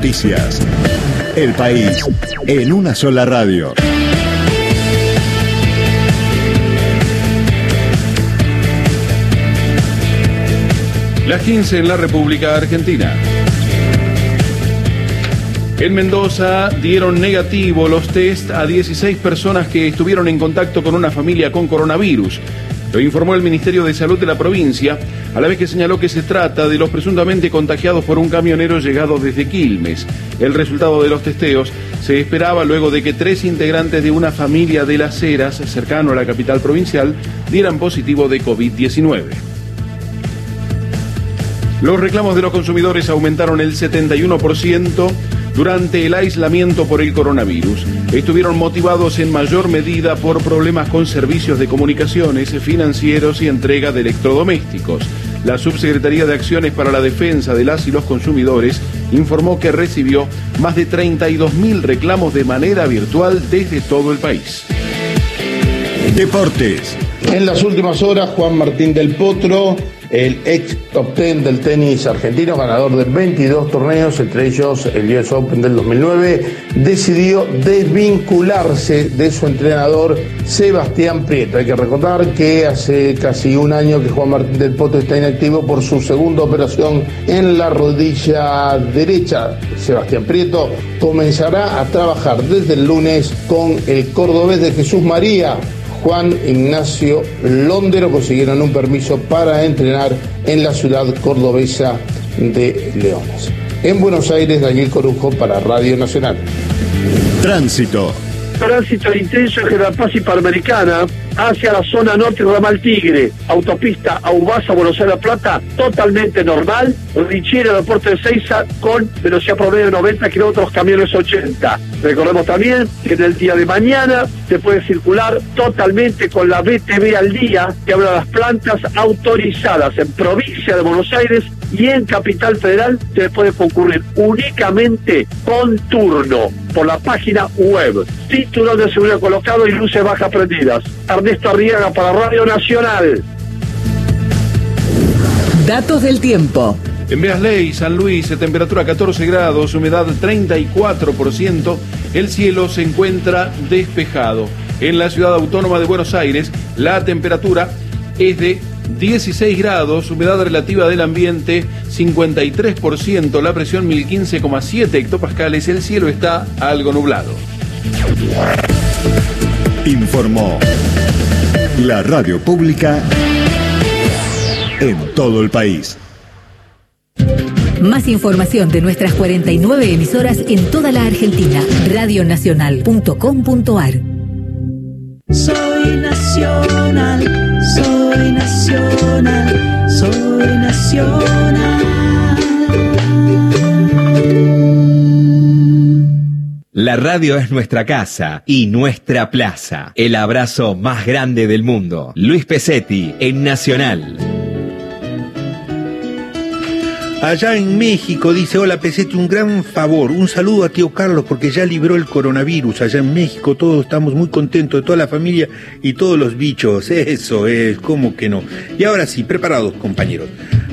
Noticias. El país en una sola radio. Las 15 en la República Argentina. En Mendoza dieron negativo los test a 16 personas que estuvieron en contacto con una familia con coronavirus. Lo informó el Ministerio de Salud de la provincia, a la vez que señaló que se trata de los presuntamente contagiados por un camionero llegado desde Quilmes. El resultado de los testeos se esperaba luego de que tres integrantes de una familia de Las Heras, cercano a la capital provincial, dieran positivo de COVID-19. Los reclamos de los consumidores aumentaron el 71% durante el aislamiento por el coronavirus. Estuvieron motivados en mayor medida por problemas con servicios de comunicaciones, financieros y entrega de electrodomésticos. La Subsecretaría de Acciones para la Defensa de las y los Consumidores informó que recibió más de 32.000 reclamos de manera virtual desde todo el país. Deportes. En las últimas horas, Juan Martín del Potro, el ex top 10 del tenis argentino, ganador de 22 torneos, entre ellos el US Open del 2009, decidió desvincularse de su entrenador Sebastián Prieto. Hay que recordar que hace casi un año que Juan Martín del Potro está inactivo por su segunda operación en la rodilla derecha. Sebastián Prieto comenzará a trabajar desde el lunes con el cordobés de Jesús María. Juan Ignacio Londero consiguieron un permiso para entrenar en la ciudad cordobesa de Leones. En Buenos Aires, Daniel Corujo para Radio Nacional. Tránsito. Tránsito intenso en General Paz y Panamericana hacia la zona norte Ramal Tigre, autopista Aubasa, Buenos Aires La Plata, totalmente normal. Richiera, aeropuerto de Seiza, con velocidad promedio de 90 kilómetros, camiones 80. Recordemos también que en el día de mañana se puede circular totalmente con la BTV al día, que habla de las plantas autorizadas en provincia de Buenos Aires y en Capital Federal se puede concurrir únicamente con turno por la página web. Títulos de seguridad colocado y luces bajas prendidas. Ernesto Arriaga para Radio Nacional. Datos del tiempo. En Beasley, San Luis, temperatura 14 grados, humedad 34%, el cielo se encuentra despejado. En la ciudad autónoma de Buenos Aires, la temperatura es de 16 grados, humedad relativa del ambiente 53%, la presión 1015,7 hectopascales, el cielo está algo nublado. Informó la radio pública en todo el país. Más información de nuestras 49 emisoras en toda la Argentina. Radionacional.com.ar Soy nacional, soy nacional, soy nacional. La radio es nuestra casa y nuestra plaza. El abrazo más grande del mundo. Luis Pesetti en Nacional. Allá en México dice, hola Pesete, un gran favor, un saludo a tío Carlos porque ya libró el coronavirus. Allá en México todos estamos muy contentos toda la familia y todos los bichos. Eso es, ¿cómo que no? Y ahora sí, preparados compañeros.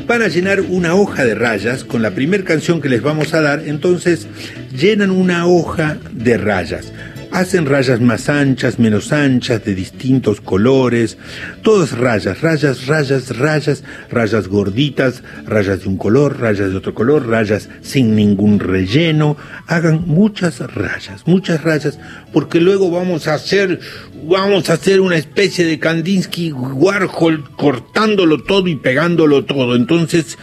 Van a llenar una hoja de rayas con la primera canción que les vamos a dar, entonces llenan una hoja de rayas. Hacen rayas más anchas, menos anchas, de distintos colores, todas rayas, rayas, rayas, rayas, rayas gorditas, rayas de un color, rayas de otro color, rayas sin ningún relleno. Hagan muchas rayas, muchas rayas, porque luego vamos a hacer, vamos a hacer una especie de Kandinsky Warhol cortándolo todo y pegándolo todo. Entonces,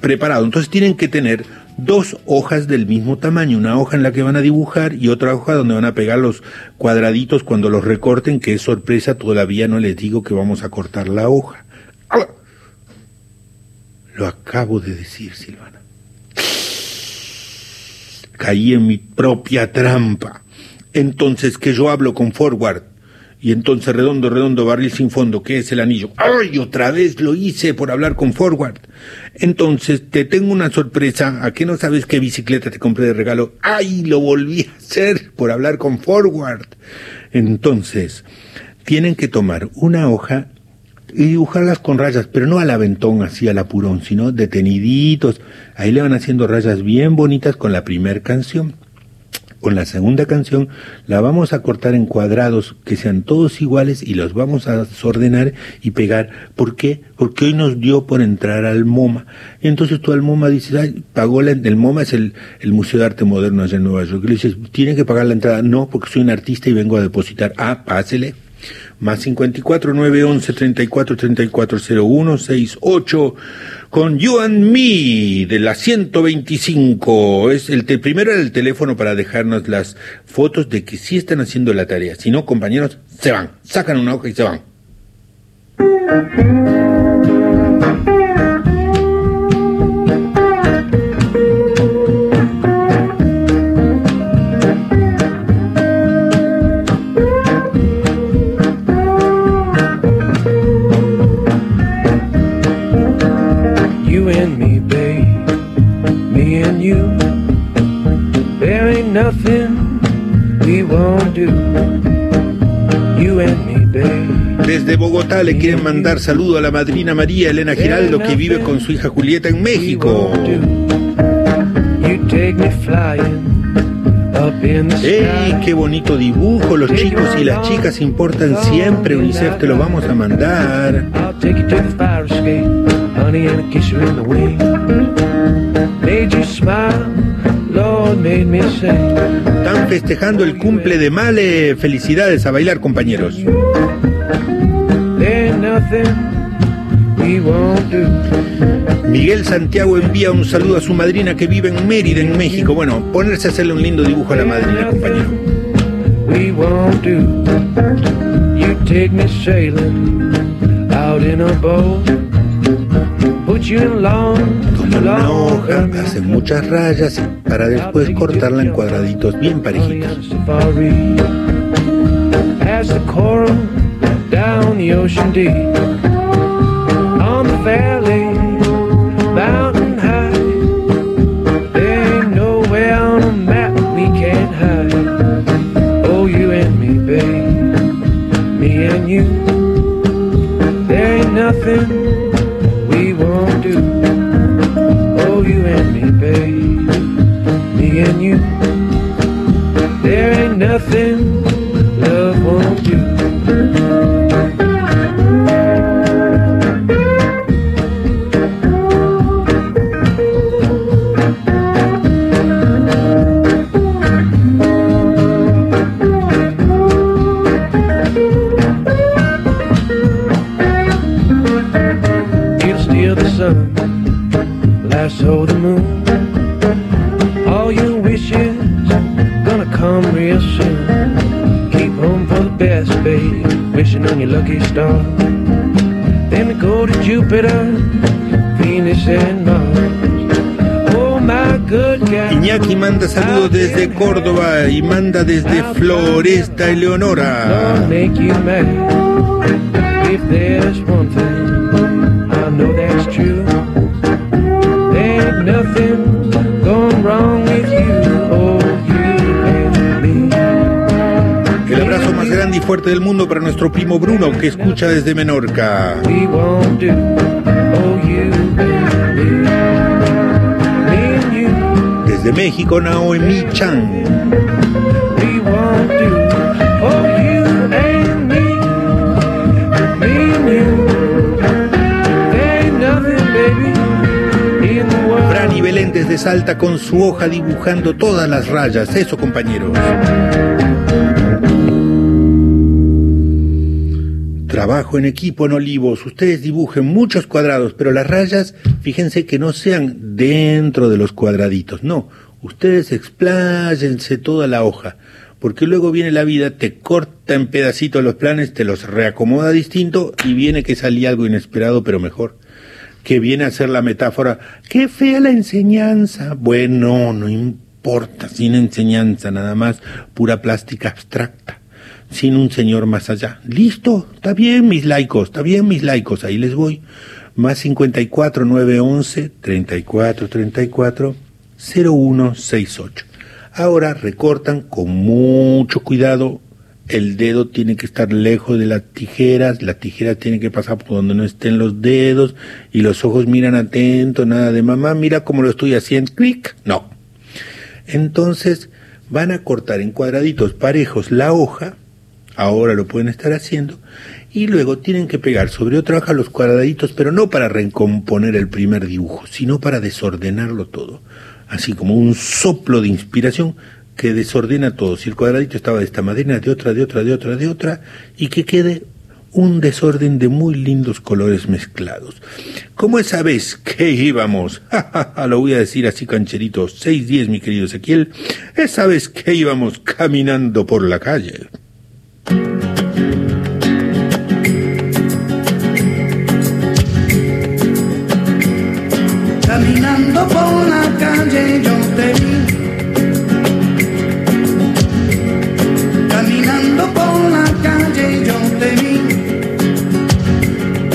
preparado. Entonces tienen que tener dos hojas del mismo tamaño, una hoja en la que van a dibujar y otra hoja donde van a pegar los cuadraditos cuando los recorten, que es sorpresa, todavía no les digo que vamos a cortar la hoja. ¡Ah! Lo acabo de decir, Silvana. Caí en mi propia trampa. Entonces que yo hablo con forward y entonces redondo, redondo, barril sin fondo, que es el anillo. ¡Ay! Otra vez lo hice por hablar con forward. Entonces te tengo una sorpresa. ¿A qué no sabes qué bicicleta te compré de regalo? ¡Ay! Lo volví a hacer por hablar con forward. Entonces, tienen que tomar una hoja y dibujarlas con rayas, pero no al aventón, así al apurón, sino deteniditos. Ahí le van haciendo rayas bien bonitas con la primera canción. Con la segunda canción la vamos a cortar en cuadrados que sean todos iguales y los vamos a desordenar y pegar. ¿Por qué? Porque hoy nos dio por entrar al MoMA. Y entonces tú al MoMA dices, ay, pagó la, el MoMA es el, el Museo de Arte Moderno allá en Nueva York. Y le dices, ¿tiene que pagar la entrada? No, porque soy un artista y vengo a depositar. Ah, pásele. Más 54 911 34 34 01 68 con You and Me de la 125. Es el te- primero era el teléfono para dejarnos las fotos de que sí están haciendo la tarea. Si no, compañeros, se van. Sacan una hoja y se van. We won't do. You and me, babe. Desde Bogotá le quieren mandar saludo a la madrina María Elena Giraldo que vive con su hija Julieta en México. ¡Ey, qué bonito dibujo! Los chicos y las chicas importan siempre. UNICEF te lo vamos a mandar. Made you smile, Están festejando el cumple de Male. Felicidades a bailar, compañeros. Miguel Santiago envía un saludo a su madrina que vive en Mérida, en México. Bueno, ponerse a hacerle un lindo dibujo a la madrina, compañero. You take me sailing out in a boat, long, Una hoja, hacen muchas rayas para después cortarla en cuadraditos bien parejitos. safari. You. There ain't nothing you. Oh, you and me. El abrazo más grande y fuerte del mundo para nuestro primo Bruno que escucha desde Menorca. In the world. Fran y Belén desde Salta con su hoja dibujando todas las rayas. Eso, compañeros. Trabajo en equipo en Olivos. Ustedes dibujen muchos cuadrados, pero las rayas, fíjense que no sean dentro de los cuadraditos. No, ustedes expláyense toda la hoja. Porque luego viene la vida, te corta en pedacitos los planes, te los reacomoda distinto y viene que salía algo inesperado, pero mejor. Que viene a ser la metáfora. Qué fea la enseñanza. Bueno, no importa, sin enseñanza nada más, pura plástica abstracta sin un señor más allá. Listo, está bien mis laicos, está bien mis laicos, ahí les voy. Más 54 911 34 34 0168. Ahora recortan con mucho cuidado el dedo tiene que estar lejos de las tijeras, las tijeras tienen que pasar por donde no estén los dedos y los ojos miran atentos, nada de mamá, mira cómo lo estoy haciendo, clic, no. Entonces van a cortar en cuadraditos parejos la hoja, ahora lo pueden estar haciendo, y luego tienen que pegar sobre otra hoja los cuadraditos, pero no para recomponer el primer dibujo, sino para desordenarlo todo, así como un soplo de inspiración que desordena todo. Si el cuadradito estaba de esta madera, de otra, de otra, de otra, de otra, y que quede un desorden de muy lindos colores mezclados. Como esa vez que íbamos, <laughs> lo voy a decir así cancherito, 6-10 mi querido Ezequiel, esa vez que íbamos caminando por la calle. Caminando por la calle yo te vi. Caminando por la calle yo te vi.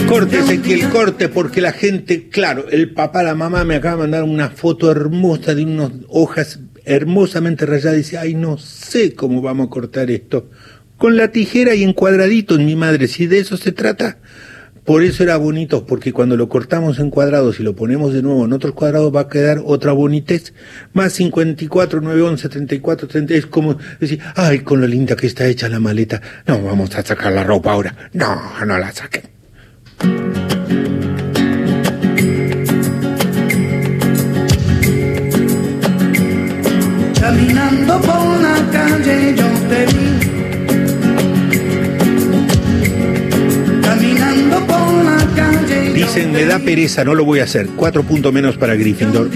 Corte Ezequiel, corte, porque la gente, claro, el papá, la mamá me acaba de mandar una foto hermosa de unas hojas hermosamente rayadas y dice, ay, no sé cómo vamos a cortar esto. Con la tijera y en cuadraditos, mi madre, si de eso se trata. Por eso era bonito, porque cuando lo cortamos en cuadrados y lo ponemos de nuevo en otros cuadrados va a quedar otra bonitez. Más 54, 9, 11, 34, 30, es como decir, ay, con lo linda que está hecha la maleta. No, vamos a sacar la ropa ahora. No, no la saquen. Caminando por Dicen, me da pereza, no lo voy a hacer. Cuatro puntos menos para Gryffindor.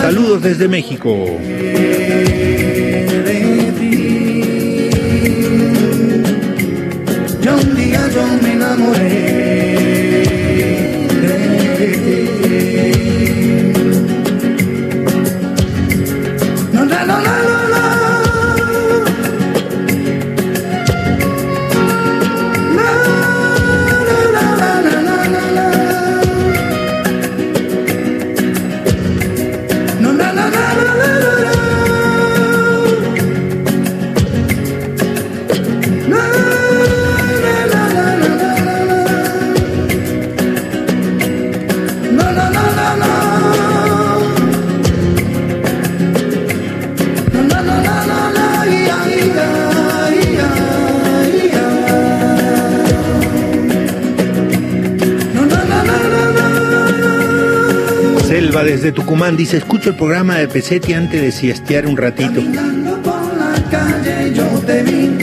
Saludos desde México. Ya un día yo me enamoré. No, no, desde Tucumán dice, escucho el programa de Pesetti antes de siestear un ratito. Caminando por la calle yo te vi.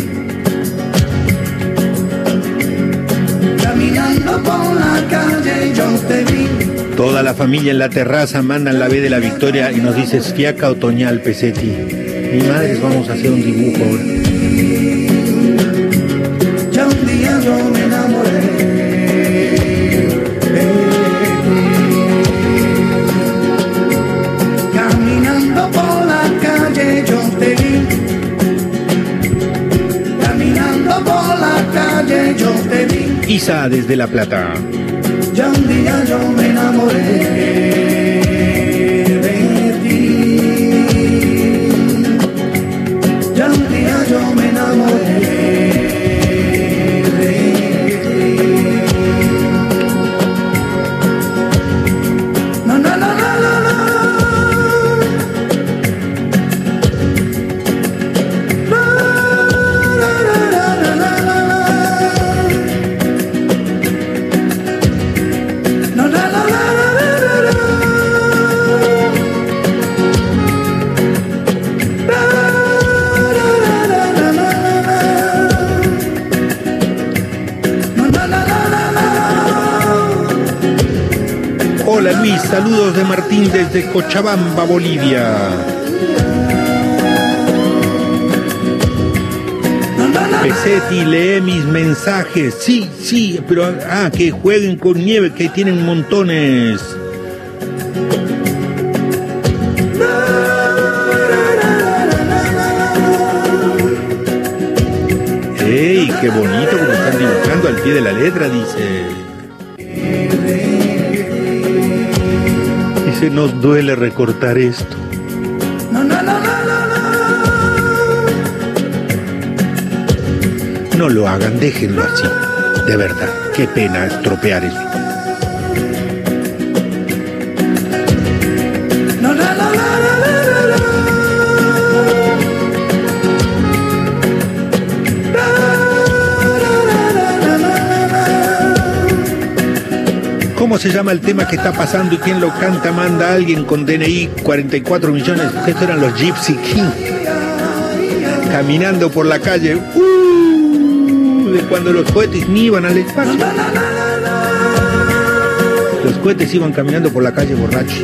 Caminando por la calle yo te vi. Toda la familia en la terraza mandan la B de la victoria y nos dices fiaca otoñal Pesetti. Mi madre, vamos a hacer un dibujo ahora. Isa desde La Plata. Ya un día yo me enamoré saludos de Martín desde Cochabamba, Bolivia. Pesetti, lee mis mensajes. Sí, sí, pero ah, que jueguen con nieve, que tienen montones. ¡Ey, qué bonito como están dibujando al pie de la letra! Dice. Nos duele recortar esto. No lo hagan, déjenlo así. De verdad, qué pena estropear eso. Se llama el tema que está pasando y quién lo canta? Manda a alguien con DNI 44 millones. Estos eran los Gypsy King. Caminando por la calle. ¡Uh! de cuando los cohetes ni iban al espacio. Los cohetes iban caminando por la calle borrachos.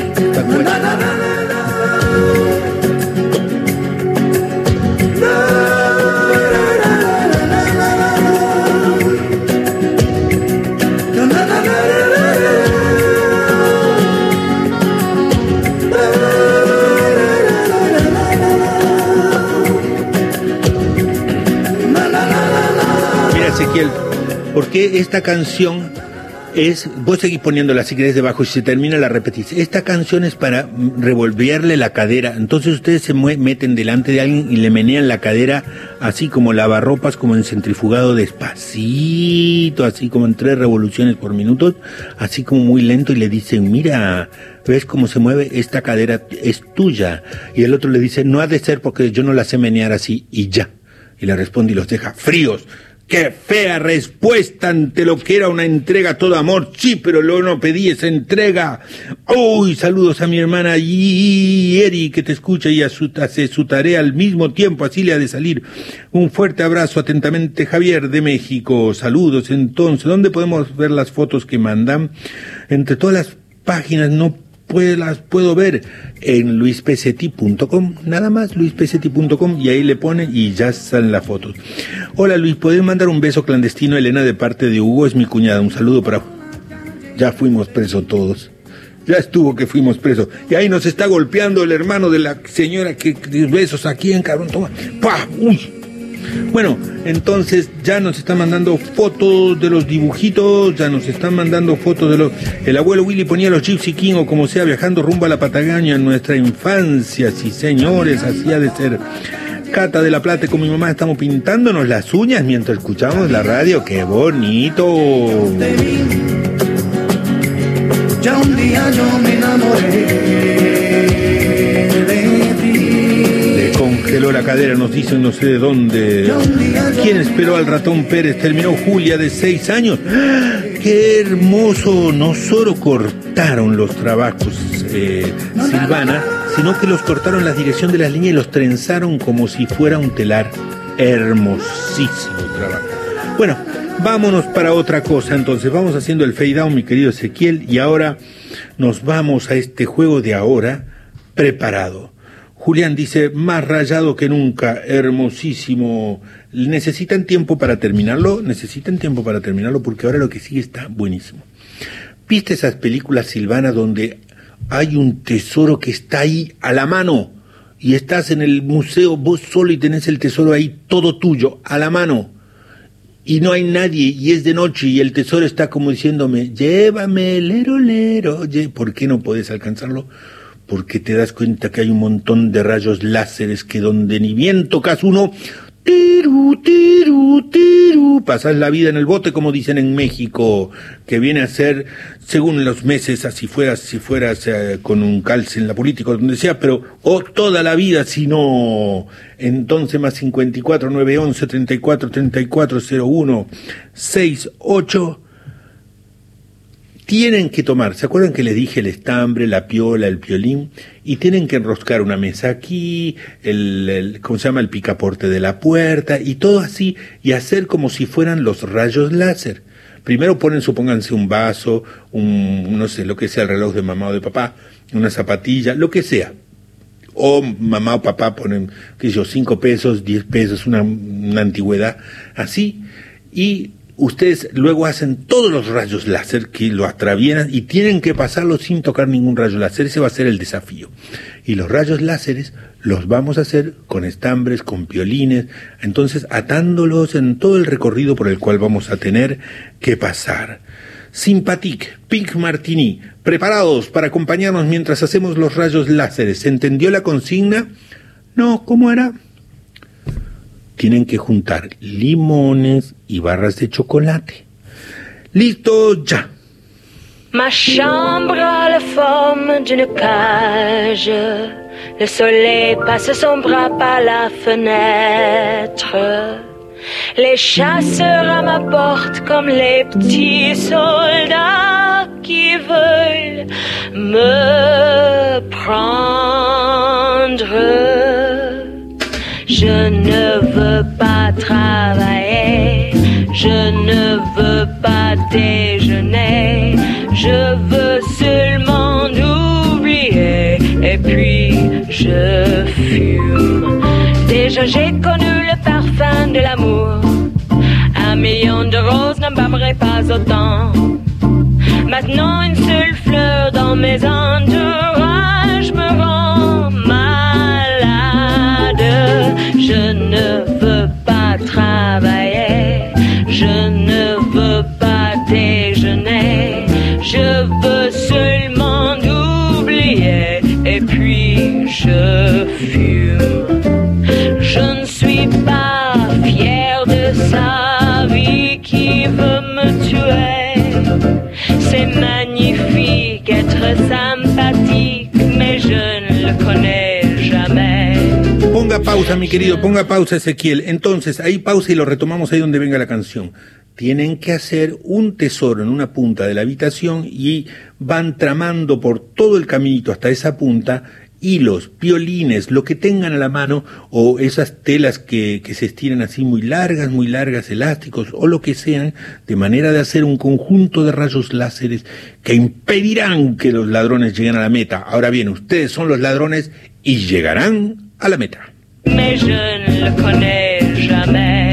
Ezequiel, ¿por qué esta canción es, vos seguís poniéndola si querés debajo y si se termina la repetís. Esta canción es para revolverle la cadera. Entonces ustedes se meten delante de alguien y le menean la cadera así como lavarropas, como en centrifugado despacito, así como en tres revoluciones por minuto, así como muy lento y le dicen, mira, ¿ves cómo se mueve? Esta cadera es tuya. Y el otro le dice, no ha de ser porque yo no la sé menear así y ya. Y le responde y los deja fríos. ¡Qué fea respuesta ante lo que era una entrega todo amor! Sí, pero luego no pedí esa entrega. ¡Uy! Saludos a mi hermana y Eri que te escucha y su- hace su tarea al mismo tiempo, así le ha de salir. Un fuerte abrazo atentamente, Javier de México. Saludos entonces. ¿Dónde podemos ver las fotos que mandan? Entre todas las páginas no las puedo ver en luispesetti.com, nada más luispesetti.com y ahí le ponen y ya salen las fotos. Hola Luis, ¿podés mandar un beso clandestino a Elena de parte de Hugo? Es mi cuñada, un saludo para... Ya fuimos presos todos. Ya estuvo que fuimos presos. Y ahí nos está golpeando el hermano de la señora que besos aquí en cabrón. Toma. ¡Pah! ¡Uy! Bueno, entonces ya nos están mandando fotos de los dibujitos, ya nos están mandando fotos de los... El abuelo Willy ponía los Gypsy King o como sea, viajando rumbo a la Patagonia en nuestra infancia, sí señores, así ha de ser. Cata de la Plata, con mi mamá estamos pintándonos las uñas mientras escuchamos la radio, qué bonito. Ya un día yo me enamoré La cadera, nos dicen no sé de dónde. ¿Quién esperó al ratón Pérez? Terminó Julia de seis años. ¡Ah! ¡Qué hermoso! No solo cortaron los trabajos, eh, Silvana, sino que los cortaron la dirección de las líneas y los trenzaron como si fuera un telar. Hermosísimo trabajo. Bueno, vámonos para otra cosa. Entonces, vamos haciendo el fade down, mi querido Ezequiel, y ahora nos vamos a este juego de ahora preparado. Julián dice, más rayado que nunca, hermosísimo. ¿Necesitan tiempo para terminarlo? Necesitan tiempo para terminarlo porque ahora lo que sigue está buenísimo. ¿Viste esas películas silvanas donde hay un tesoro que está ahí a la mano? Y estás en el museo vos solo y tenés el tesoro ahí todo tuyo, a la mano. Y no hay nadie y es de noche y el tesoro está como diciéndome, llévame, lero, lero. lle-". ¿Por qué no podés alcanzarlo? Porque te das cuenta que hay un montón de rayos láseres que donde ni bien tocas uno, tiru, tiru, tiru, pasas la vida en el bote como dicen en México, que viene a ser, según los meses, así fueras, si fueras eh, con un calce en la política o donde sea, pero o toda la vida, si no, entonces más 54 911 34 34 01 68 tienen que tomar, ¿se acuerdan que les dije el estambre, la piola, el piolín? Y tienen que enroscar una mesa aquí, el, el- ¿cómo se llama? El picaporte de la puerta, y todo así, y hacer como si fueran los rayos láser. Primero ponen, supónganse, un vaso, un, no sé, lo que sea, el reloj de mamá o de papá, una zapatilla, lo que sea. O mamá o papá ponen, qué sé yo, 5 pesos, 10 pesos, una, una antigüedad así. Y ustedes luego hacen todos los rayos láser que lo atraviesan y tienen que pasarlo sin tocar ningún rayo láser. Ese va a ser el desafío. Y los rayos láseres los vamos a hacer con estambres, con piolines, entonces atándolos en todo el recorrido por el cual vamos a tener que pasar. Sympathique, Pink Martini, preparados para acompañarnos mientras hacemos los rayos láseres. ¿Se entendió la consigna? No, ¿cómo era? Tienen que juntar limones y barras de chocolate. Listo, ya. Ma chambre a la forme d'une cage. Le soleil passe son bras par la fenêtre. Les chasseurs à ma porte comme les petits soldats qui veulent me prendre. Je ne veux pas travailler, je ne veux pas déjeuner, je veux seulement oublier. Et puis je fume. Déjà j'ai connu le parfum de l'amour, un million de roses n'en m'aimerait pas autant. Maintenant une seule fleur dans mes entourages Je ne veux pas travailler, je ne veux pas déjeuner, je veux seulement oublier et puis je fume. Je ne suis pas fier de sa vie qui veut me tuer. C'est magnifique être sympathique, Ponga pausa, mi querido, ponga pausa, Ezequiel. Entonces, ahí pausa y lo retomamos ahí donde venga la canción. Tienen que hacer un tesoro en una punta de la habitación y van tramando por todo el caminito hasta esa punta hilos, violines, lo que tengan a la mano, o esas telas que, que se estiran así muy largas, muy largas, elásticos, o lo que sean, de manera de hacer un conjunto de rayos láseres que impedirán que los ladrones lleguen a la meta. Ahora bien, ustedes son los ladrones y llegarán a la meta. Mais je ne le connais jamais.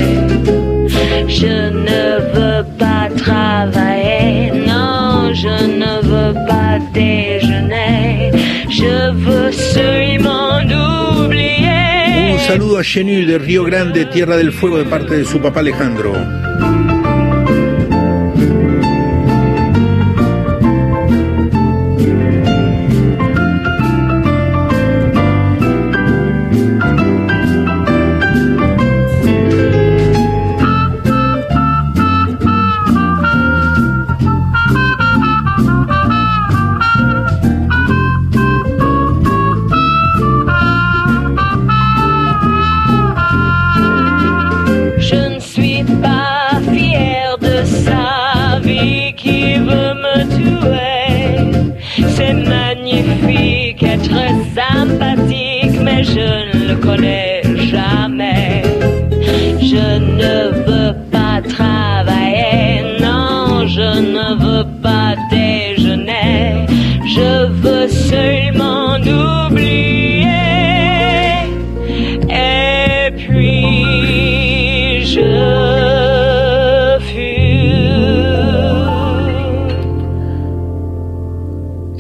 Je ne veux pas travailler, non, je ne veux pas déjeuner. Je veux seulement oublier. Un saludo a Chenu de Río Grande, Tierra del Fuego, de parte de su papá Alejandro. Je ne le connais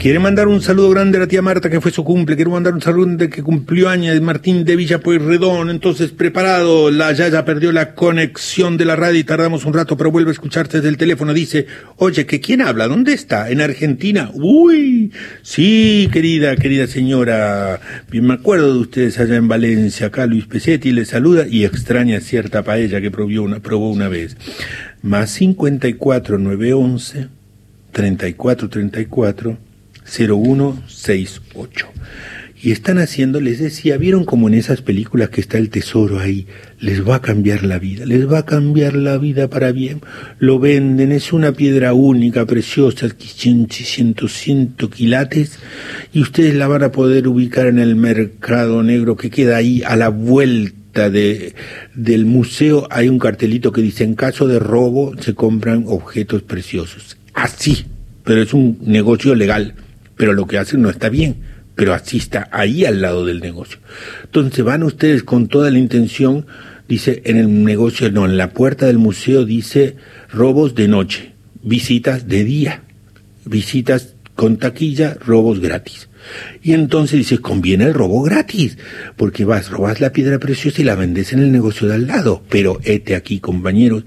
Quiere mandar un saludo grande a la tía Marta que fue su cumple. Quiero mandar un saludo de que cumplió años Martín de Villa Pueyrredón. Entonces, preparado. La Yaya perdió la conexión de la radio y tardamos un rato, pero vuelve a escucharte desde el teléfono. Dice, oye, ¿que quién habla? ¿Dónde está? ¿En Argentina? Uy, sí, querida, querida señora. Bien me acuerdo de ustedes allá en Valencia. Acá Luis Pesetti le saluda y extraña cierta paella que probó una, probó una vez. Más 54 911 34 34 0168. Y están haciendo, les decía, vieron como en esas películas que está el tesoro ahí, les va a cambiar la vida, les va a cambiar la vida para bien. Lo venden, es una piedra única, preciosa, 100, 100 quilates, y ustedes la van a poder ubicar en el mercado negro que queda ahí a la vuelta de, del museo. Hay un cartelito que dice, en caso de robo se compran objetos preciosos. Así, pero es un negocio legal pero lo que hacen no está bien. pero así está, ahí al lado del negocio. Entonces van ustedes con toda la intención, dice en el negocio, no, en la puerta del museo dice robos de noche, visitas de día, visitas con taquilla, robos gratis. Y entonces dice, conviene el robo gratis, porque vas, robas la piedra preciosa y la vendes en el negocio de al lado. Pero este aquí, compañeros,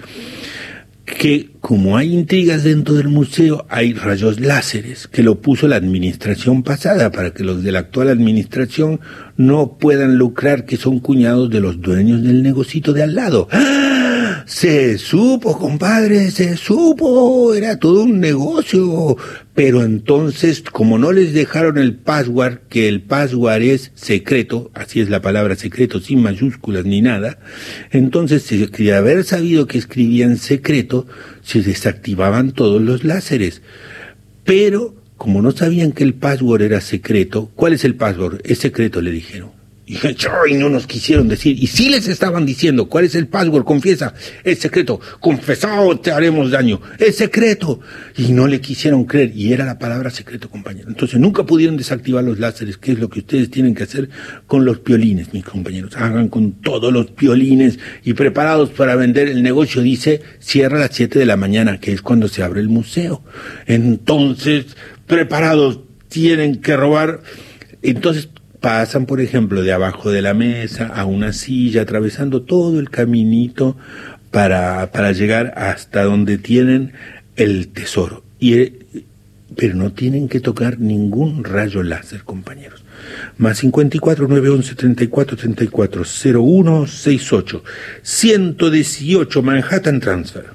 que como hay intrigas dentro del museo, hay rayos láseres que lo puso la administración pasada para que los de la actual administración no puedan lucrar que son cuñados de los dueños del negocito de al lado. ¡Ah! Se supo, compadre, se supo, era todo un negocio. Pero entonces, como no les dejaron el password, que el password es secreto, así es la palabra secreto, sin mayúsculas ni nada, entonces, de haber sabido que escribían secreto, se desactivaban todos los láseres. Pero, como no sabían que el password era secreto, ¿cuál es el password? Es secreto, le dijeron. Y no nos quisieron decir. Y sí les estaban diciendo, ¿cuál es el password? Confiesa, es secreto. Confesado te haremos daño. Es secreto. Y no le quisieron creer. Y era la palabra secreto, compañero. Entonces nunca pudieron desactivar los láseres, que es lo que ustedes tienen que hacer con los piolines, mis compañeros. Hagan con todos los piolines y preparados para vender. El negocio dice, cierra a las 7 de la mañana, que es cuando se abre el museo. Entonces, preparados, tienen que robar. Entonces, pasan, por ejemplo, de abajo de la mesa a una silla, atravesando todo el caminito para, para llegar hasta donde tienen el tesoro. Y, eh, pero no tienen que tocar ningún rayo láser, compañeros. Más 54 911 34 34 01 68 118 Manhattan Transfer.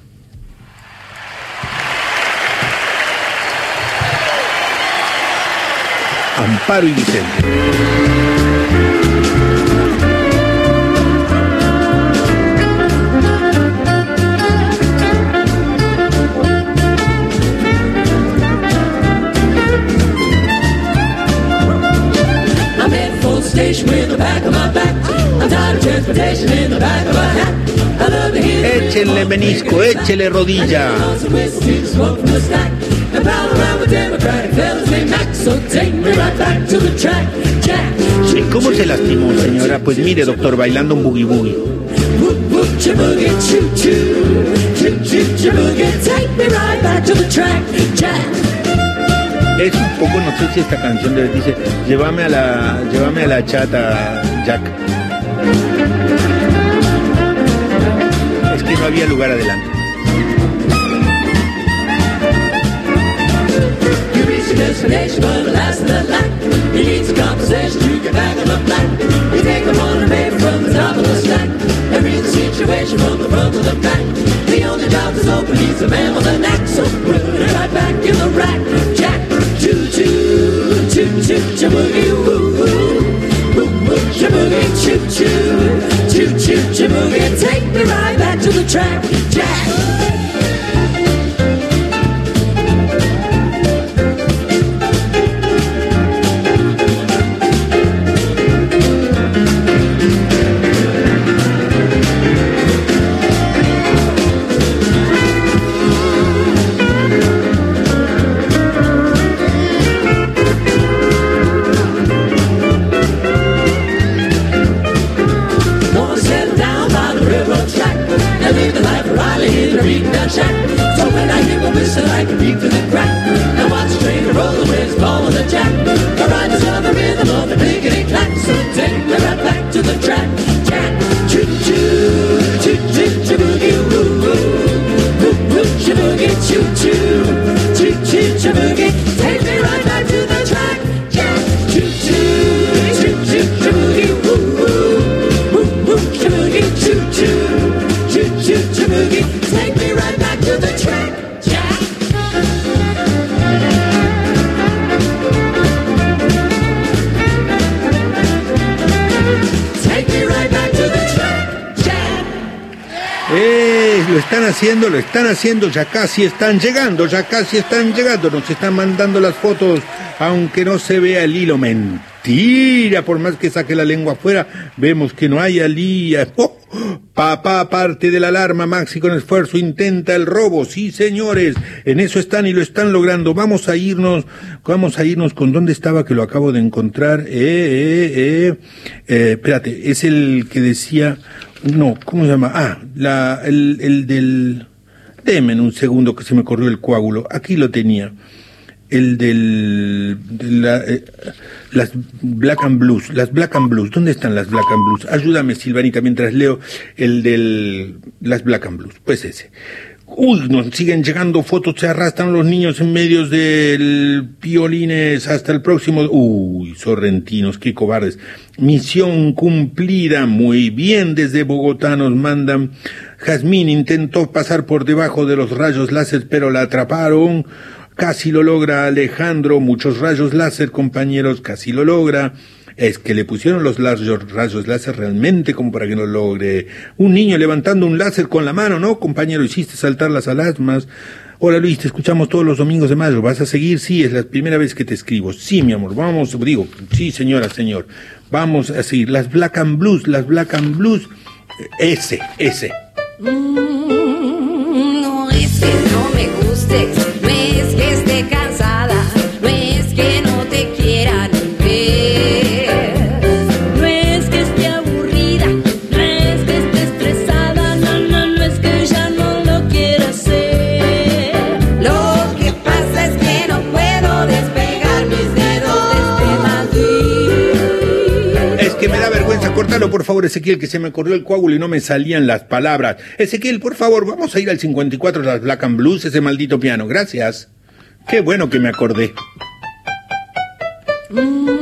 To hear the Échenle menisco, échele rodilla. ¿Y cómo se lastimó, señora? Pues mire, doctor, bailando un boogie boogie. Es un poco, no sé si esta canción le dice, llévame a la, llévame a la chata, Jack. Es que no había lugar adelante. Your destination, but the last of the night. You need some compensation to get back on the flight. You take the morning paper from the top of the stack and read the situation from the front to the back. The only job that's open needs a man with a knack, so put it right back in the rack. Jack, choo choo, choo choo, chiboogie woo woo, woo woo, chiboogie choo choo, choo choo, chiboogie. Take me right back to the track. Jack. Lo están haciendo, ya casi están llegando, ya casi están llegando, nos están mandando las fotos, aunque no se vea el hilo. Mentira, por más que saque la lengua afuera, vemos que no hay alía. <laughs> ¡Oh! Papá parte de la alarma, Maxi con esfuerzo intenta el robo. Sí, señores, en eso están y lo están logrando. Vamos a irnos, vamos a irnos con dónde estaba que lo acabo de encontrar. Eh, eh, eh, eh, espérate, es el que decía, no, ¿cómo se llama? Ah, la, el, el del, Deme un segundo que se me corrió el coágulo. Aquí lo tenía. El del... de eh, las Black and Blues. Las Black and Blues. ¿Dónde están las Black and Blues? Ayúdame, Silvanita, mientras leo el del... Las Black and Blues. Pues ese. Uy, nos siguen llegando fotos, se arrastran los niños en medios del violines hasta el próximo. Uy, sorrentinos, qué cobardes. Misión cumplida, muy bien, desde Bogotá nos mandan. Jazmín intentó pasar por debajo de los rayos láser, pero la atraparon. Casi lo logra Alejandro, muchos rayos láser, compañeros, casi lo logra. Es que le pusieron los rayos, láser realmente como para que no logre. Un niño levantando un láser con la mano, ¿no, compañero? Hiciste saltar las alarmas. Hola Luis, te escuchamos todos los domingos de mayo. ¿Vas a seguir? Sí, es la primera vez que te escribo. Sí, mi amor, vamos, digo, sí, señora, señor. Vamos a seguir. Las Black and Blues, las Black and Blues. Ese, ese. No es no me guste, por favor, Ezequiel, que se me corrió el coágulo y no me salían las palabras. Ezequiel, por favor, vamos a ir al 54 de las Black and Blues, ese maldito piano. Gracias. Qué bueno que me acordé. No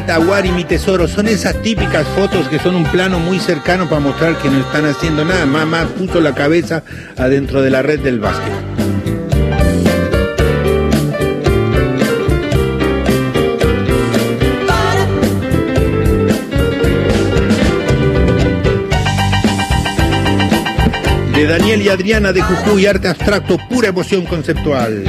red, Aguari, mi tesoro. Son esas típicas fotos que son un plano muy cercano para mostrar que no están haciendo nada. Mamá puso la cabeza adentro de la red del básquet. De Daniel y Adriana de Jujuy, arte abstracto, pura emoción conceptual.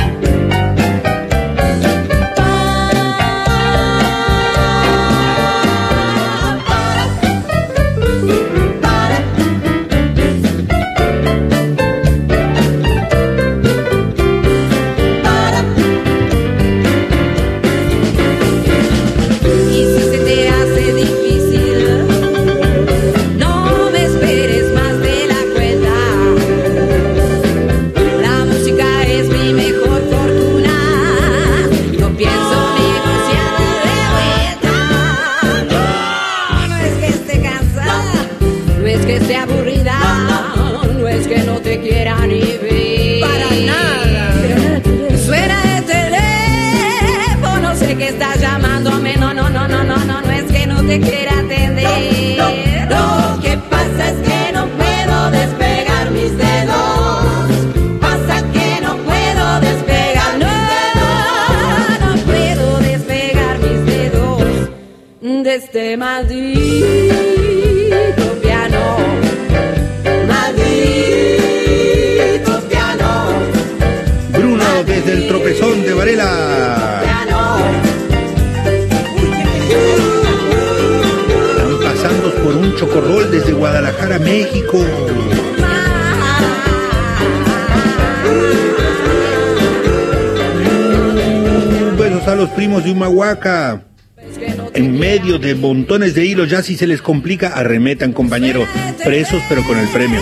Besos a los primos de Humahuaca. En medio de montones de hilos, ya si se les complica, arremetan, compañero, presos pero con el premio.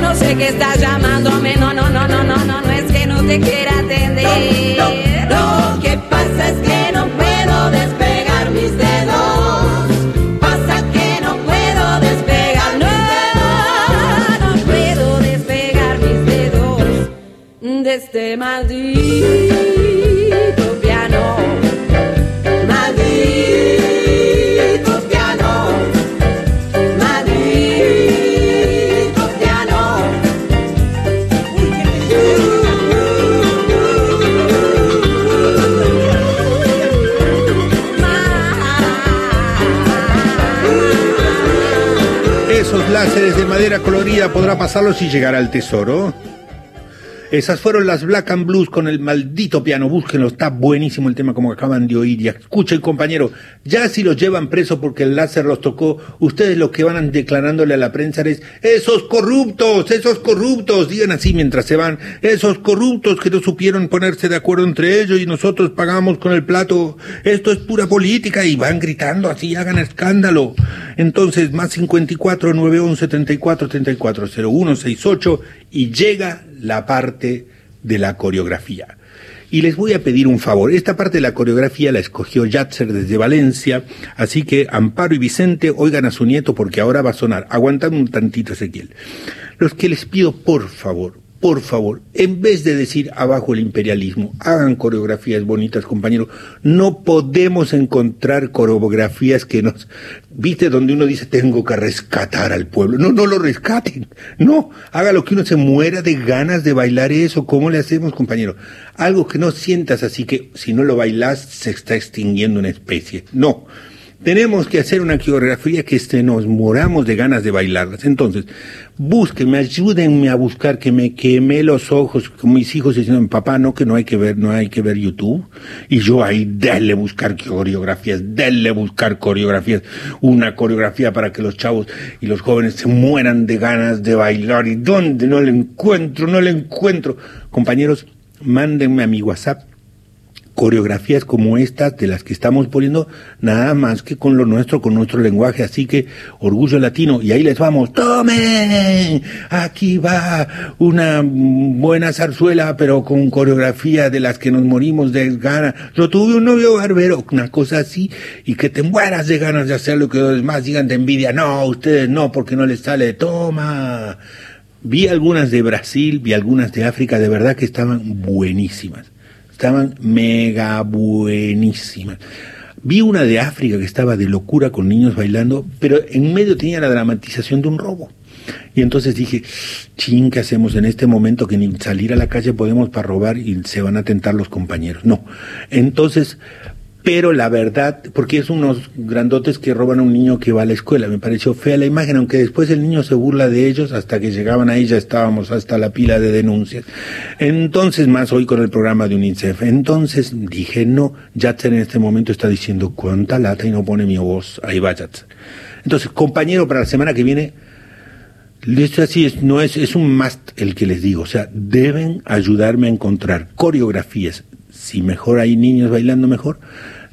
No sé que estás llamándome, no, no, no, no, no, no, no es que no te quiera atender. Lo que pasa es que no puedo despegar mis dedos. Pasa que no puedo despegar, no, no puedo despegar mis dedos de este maldito láseres de madera colorida podrá pasarlos y llegar al tesoro. Esas fueron las Black and Blues con el maldito piano. Búsquenlo, está buenísimo el tema como acaban de oír. Y escuchen, compañero, ya si los llevan preso porque el láser los tocó, ustedes lo que van declarándole a la prensa es, esos corruptos, esos corruptos, digan así mientras se van, esos corruptos que no supieron ponerse de acuerdo entre ellos y nosotros pagamos con el plato, esto es pura política y van gritando así, hagan escándalo. Entonces, más 54 911 74 34 01 68 y llega la parte de la coreografía. Y les voy a pedir un favor. Esta parte de la coreografía la escogió Yatzer desde Valencia, así que Amparo y Vicente oigan a su nieto porque ahora va a sonar. Aguantame un tantito, Ezequiel. Los que les pido, por favor, por favor, en vez de decir abajo el imperialismo, hagan coreografías bonitas, compañeros. No podemos encontrar coreografías que nos, viste, donde uno dice tengo que rescatar al pueblo. No, no lo rescaten. No, haga lo que uno se muera de ganas de bailar eso. ¿Cómo le hacemos, compañero? Algo que no sientas así que si no lo bailas se está extinguiendo una especie. No. Tenemos que hacer una coreografía que se nos moramos de ganas de bailarlas. Entonces, búsquenme, ayúdenme a buscar que me quemé los ojos con mis hijos diciendo, papá, no, que no hay que ver, no hay que ver YouTube. Y yo ahí, denle buscar coreografías, denle buscar coreografías. Una coreografía para que los chavos y los jóvenes se mueran de ganas de bailar. ¿Y dónde? No le encuentro, no le encuentro. Compañeros, mándenme a mi WhatsApp coreografías como estas de las que estamos poniendo, nada más que con lo nuestro, con nuestro lenguaje. Así que orgullo latino. Y ahí les vamos. ¡Tomen! Aquí va una buena zarzuela, pero con coreografía de las que nos morimos de ganas. Yo tuve un novio barbero, una cosa así, y que te mueras de ganas de hacer lo que los demás digan de envidia. No, ustedes no, porque no les sale. Toma. Vi algunas de Brasil, vi algunas de África, de verdad que estaban buenísimas estaban mega buenísimas. Vi una de África que estaba de locura con niños bailando, pero en medio tenía la dramatización de un robo. Y entonces dije, ching, ¿qué hacemos en este momento que ni salir a la calle podemos para robar y se van a tentar los compañeros? No. Entonces, pero la verdad, porque es unos grandotes que roban a un niño que va a la escuela, me pareció fea la imagen, aunque después el niño se burla de ellos, hasta que llegaban ahí ya estábamos hasta la pila de denuncias. Entonces, más hoy con el programa de UNICEF. Entonces dije, no, Yatzer en este momento está diciendo cuánta lata y no pone mi voz, ahí va Yatzer. Entonces, compañero, para la semana que viene, esto así es, no es, es un must el que les digo, o sea, deben ayudarme a encontrar coreografías si mejor hay niños bailando mejor,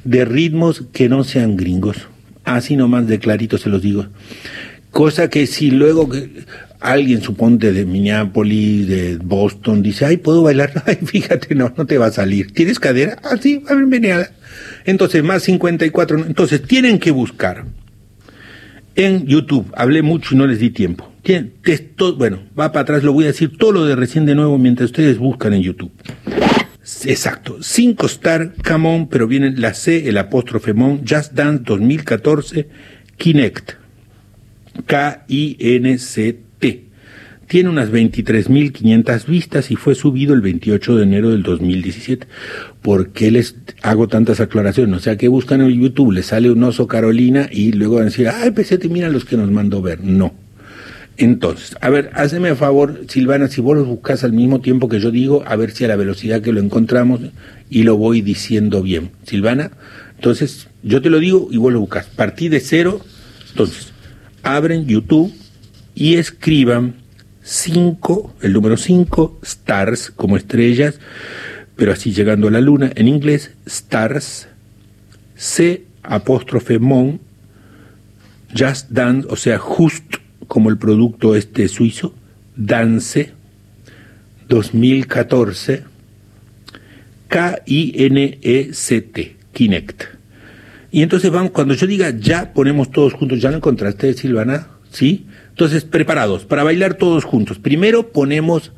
de ritmos que no sean gringos. Así nomás de clarito se los digo. Cosa que si luego que alguien, suponte de Minneapolis, de Boston, dice, ay, ¿puedo bailar? <laughs> Ay, fíjate, no, no te va a salir. ¿Tienes cadera? Ah, sí, a ver, venía. Entonces, más 54. Entonces, tienen que buscar en YouTube. Hablé mucho y no les di tiempo. Bueno, va para atrás, lo voy a decir todo lo de recién de nuevo mientras ustedes buscan en YouTube. Exacto, 5 star, come on, pero viene la C, el apóstrofe mon, Just Dance 2014, Kinect, K-I-N-C-T. Tiene unas 23.500 vistas y fue subido el 28 de enero del 2017. ¿Por qué les hago tantas aclaraciones? O sea, que buscan en YouTube, les sale un oso Carolina y luego van a decir, ay, pesete, mira los que nos mandó ver. No. Entonces, a ver, hazme a favor, Silvana, si vos los buscas al mismo tiempo que yo digo, a ver si a la velocidad que lo encontramos y lo voy diciendo bien. Silvana, entonces, yo te lo digo y vos lo buscas. Partí de cero, entonces, abren YouTube y escriban 5, el número 5, stars, como estrellas, pero así llegando a la luna, en inglés, stars, apóstrofe mon, Just Dance, o sea, just como el producto este suizo, Dance 2014, K-I-N-E-C-T, Kinect. Y entonces vamos, cuando yo diga ya, ponemos todos juntos, ¿ya lo encontraste, Silvana? ¿Sí? Entonces, preparados, para bailar todos juntos. Primero ponemos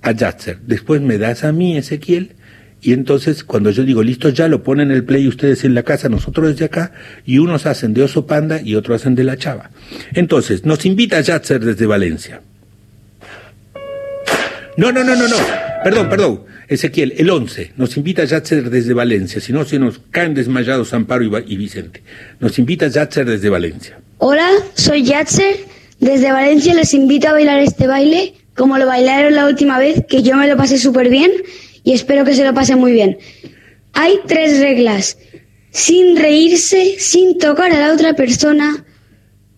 a Yatzer, después me das a mí, Ezequiel, y entonces cuando yo digo listo ya, lo ponen el play ustedes en la casa, nosotros desde acá, y unos hacen de oso panda y otros hacen de la chava. Entonces, nos invita Yatzer desde Valencia. No, no, no, no, no. Perdón, perdón. Ezequiel, el 11. Nos invita Yatzer desde Valencia. Si no, se nos caen desmayados Amparo y, Vicente. Nos invita Yatzer desde Valencia. Hola, soy Yatzer. Desde Valencia les invito a bailar este baile como lo bailaron la última vez, que yo me lo pasé súper bien y espero que se lo pasen muy bien. Hay tres reglas. Sin reírse, sin tocar a la otra persona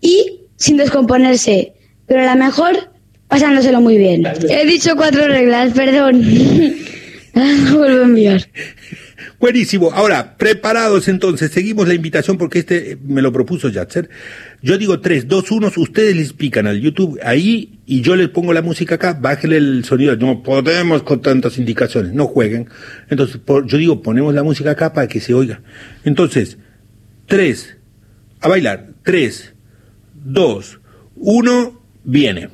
y sin descomponerse. Pero la mejor, pasándoselo muy bien. He dicho cuatro reglas, perdón. No <laughs> vuelvo a enviar. Buenísimo. Ahora, preparados entonces, seguimos la invitación porque este me lo propuso Yatzer. Yo digo tres, dos, unos, ustedes les pican al YouTube ahí y yo les pongo la música acá, bájenle el sonido. No podemos con tantas indicaciones, no jueguen. Entonces, por- yo digo, ponemos la música acá para que se oiga. Entonces, tres, a bailar. Tres, dos, uno, viene.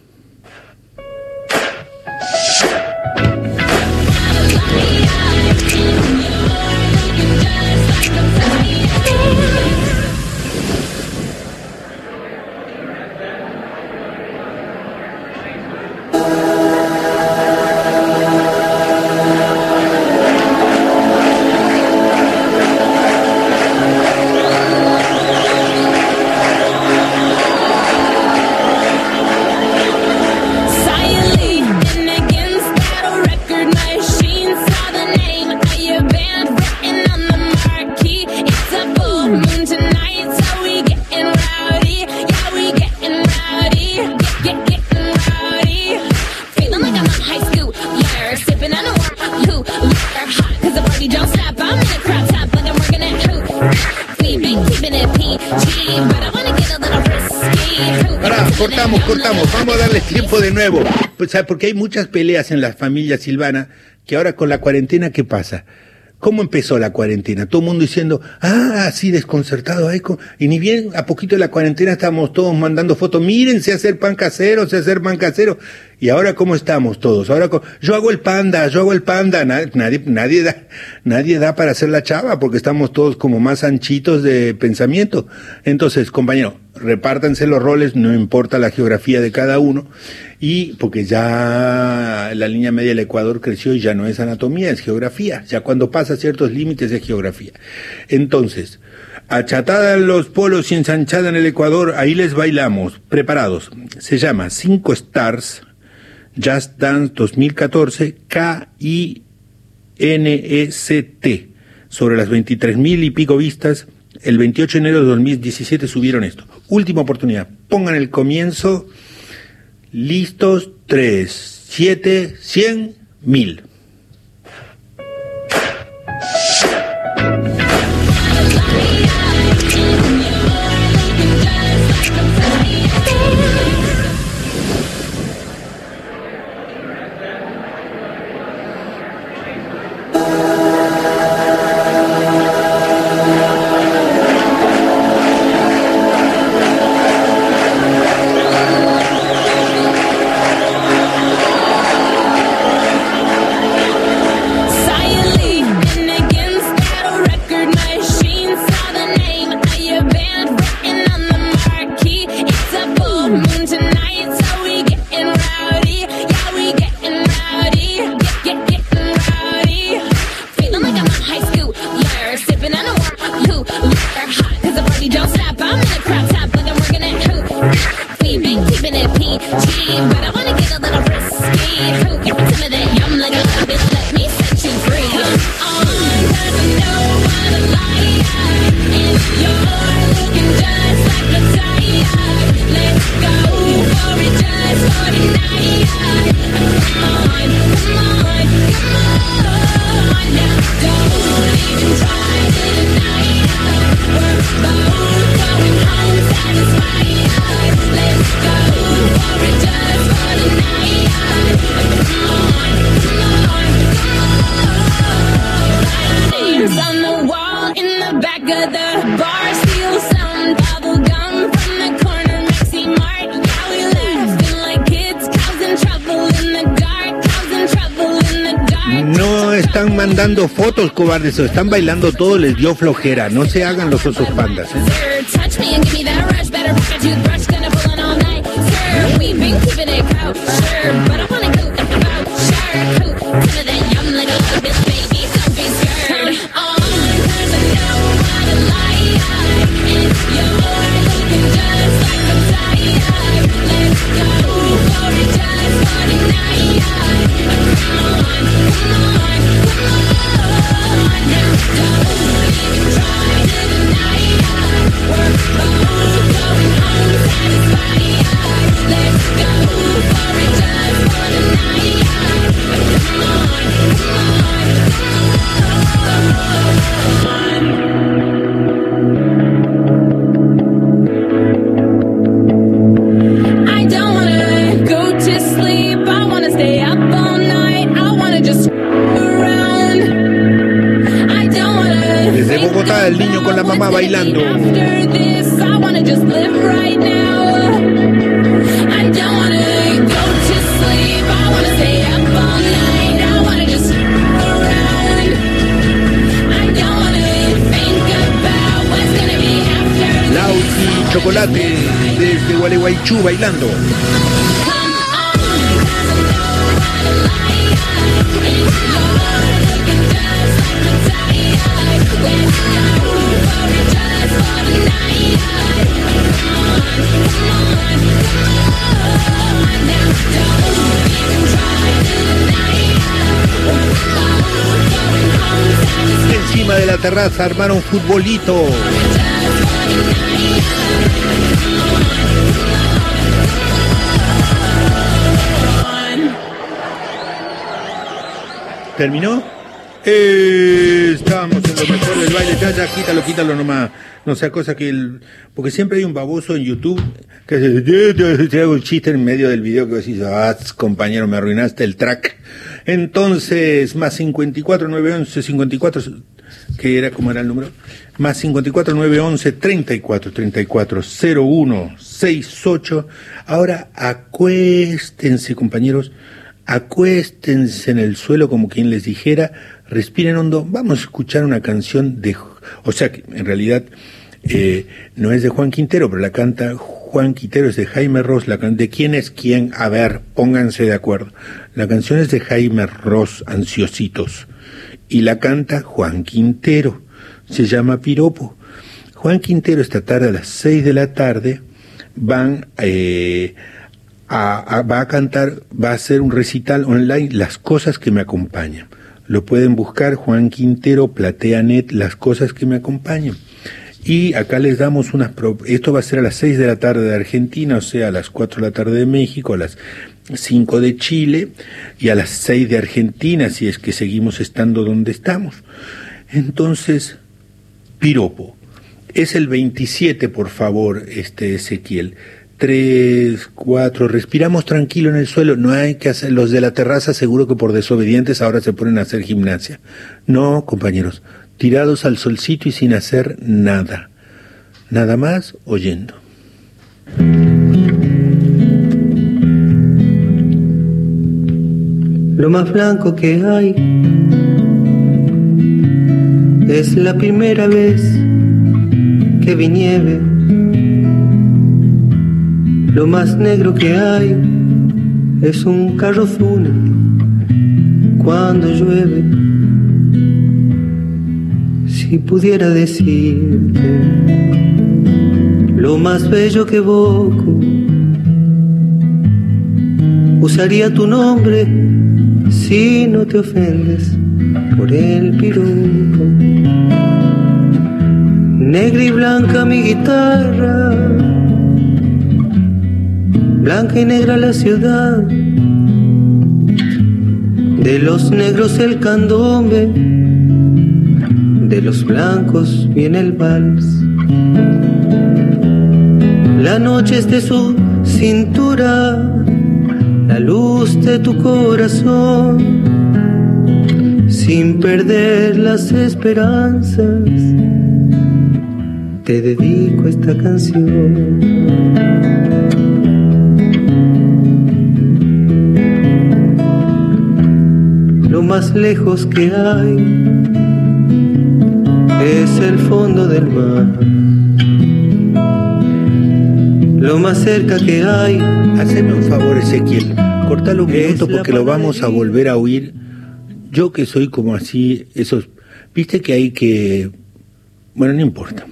Vamos a darles tiempo de nuevo. Pues, ¿sabe? Porque hay muchas peleas en la familia Silvana que ahora con la cuarentena, ¿qué pasa? ¿Cómo empezó la cuarentena? Todo el mundo diciendo, ah, así desconcertado. co-". Y ni bien a poquito de la cuarentena estábamos todos mandando fotos. Miren, sé hacer pan casero, sé hacer pan casero. Y ahora, ¿cómo estamos todos? Ahora, yo hago el panda, yo hago el panda. Na- Nadie, nadie da, nadie da para hacer la chava porque estamos todos como más anchitos de pensamiento. Entonces, compañero, repártanse los roles, no importa la geografía de cada uno, y porque ya la línea media del Ecuador creció y ya no es anatomía, es geografía. Ya cuando pasa ciertos límites es geografía. Entonces, achatada en los polos y ensanchada en el Ecuador, ahí les bailamos, preparados. Se llama Cinco Stars, Just Dance 2014, K-I-N-E-C-T, sobre las 23 mil y pico vistas. El 28 de enero de 2017 subieron esto. Última oportunidad. Pongan el comienzo. Listos. 3, 7, 100, 1000. but I wanna get a little risky. You intimidate, I'm like a little bitch, let me set you free. Come on, cause I know I'm a liar. And you're looking just like. Let's go for it just for tonight. Come on, come on, come on. Now don't even try to deny. We're going home satisfied. Let's go. No están mandando fotos cobardes o están bailando todo les dio flojera. No se hagan los osos pandas. ¿eh? Futbolito. ¿Terminó? Eh, estamos en lo mejor del baile. Ya, ya, quítalo, quítalo nomás. No sea cosa que el... Porque siempre hay un baboso en YouTube que se, te hago un chiste en medio del video que decís, ah, compañero, me arruinaste el track. Entonces, más 54, 911, 54, que era como era el número, más 54, 911, 34, 34, 01, 68. Ahora acuéstense, compañeros, acuéstense en el suelo como quien les dijera, respiren hondo, vamos a escuchar una canción de, o sea, que en realidad eh, no es de Juan Quintero, pero la canta Juan Quintero, es de Jaime Ross, la can ¿de quién es quién? A ver, pónganse de acuerdo. La canción es de Jaime Ross, Ansiositos, y la canta Juan Quintero, se llama Piropo. Juan Quintero esta tarde a las 6 de la tarde van eh, a, va a cantar, va a hacer un recital online, Las cosas que me acompañan. Lo pueden buscar Juan Quintero, PlateaNet, Las cosas que me acompañan. Y acá les damos unas... Esto va a ser a las 6 de la tarde de Argentina, o sea, a las 4 de la tarde de México, a las 5 de Chile y a las 6 de Argentina, si es que seguimos estando donde estamos. Entonces, piropo. Es el 27, por favor, este Ezequiel. 3, 4, respiramos tranquilo en el suelo. No hay que hacer, los de la terraza seguro que por desobedientes ahora se ponen a hacer gimnasia. No, compañeros, tirados al solcito y sin hacer nada. Nada más oyendo. Lo más blanco que hay es la primera vez que vi nieve. Lo más negro que hay es un carro fúnebre cuando llueve. Si pudiera decirte lo más bello que evoco, usaría tu nombre si no te ofendes por el piropo. Negra y blanca mi guitarra, blanca y negra la ciudad, de los negros el candombe, de los blancos viene el vals. La noche es de su cintura, la luz de tu corazón, sin perder las esperanzas, te dedico esta canción. Lo más lejos que hay es el fondo del mar. Lo más cerca que hay. Haceme un favor, Ezequiel. Cortalo un minuto porque lo vamos a volver a oír. Yo que soy como así, esos. Viste que hay que. Bueno, no importa.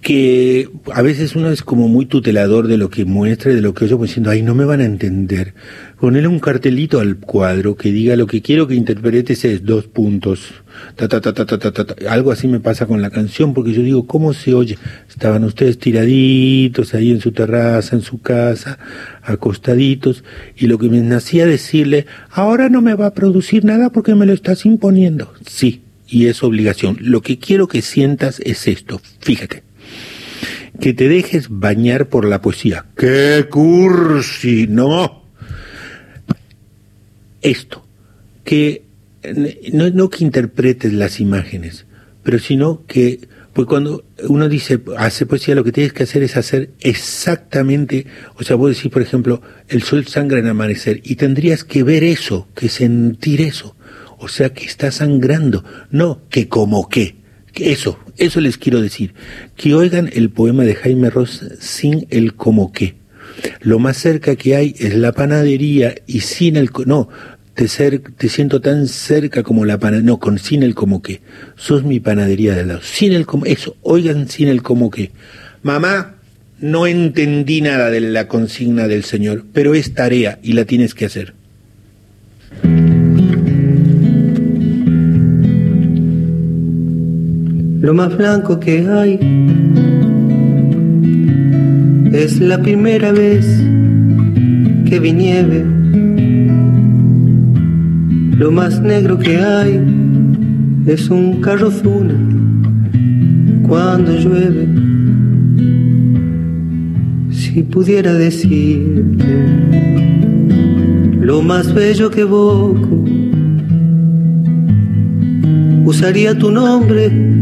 Que a veces uno es como muy tutelador de lo que muestra y de lo que oye, pues diciendo, ay, no me van a entender. Ponele un cartelito al cuadro que diga lo que quiero que interpretes es dos puntos. Ta, ta, ta, ta, ta, ta, ta. Algo así me pasa con la canción porque yo digo, ¿cómo se oye? Estaban ustedes tiraditos ahí en su terraza, en su casa, acostaditos, y lo que me nacía decirle, ahora no me va a producir nada porque me lo estás imponiendo. Sí, y es obligación. Lo que quiero que sientas es esto, fíjate. Que te dejes bañar por la poesía. ¡Qué cursi! No. Esto. Que no, no que interpretes las imágenes, pero sino que, pues cuando uno dice, hace poesía, lo que tienes que hacer es hacer exactamente, o sea, vos decís, por ejemplo, el sol sangra en amanecer, y tendrías que ver eso, que sentir eso, o sea, que está sangrando, no que como que, eso, eso les quiero decir, que oigan el poema de Jaime Ross sin el como que. Lo más cerca que hay es la panadería y sin el... No, te, te siento tan cerca como la panadería, no, con sin el como que. Sos mi panadería de al lado. Sin el como, eso, oigan sin el como que. Mamá, no entendí nada de la consigna del Señor, pero es tarea y la tienes que hacer. Lo más blanco que hay es la primera vez que vi nieve. Lo más negro que hay es un carro zuna cuando llueve. Si pudiera decirte lo más bello que evoco, usaría tu nombre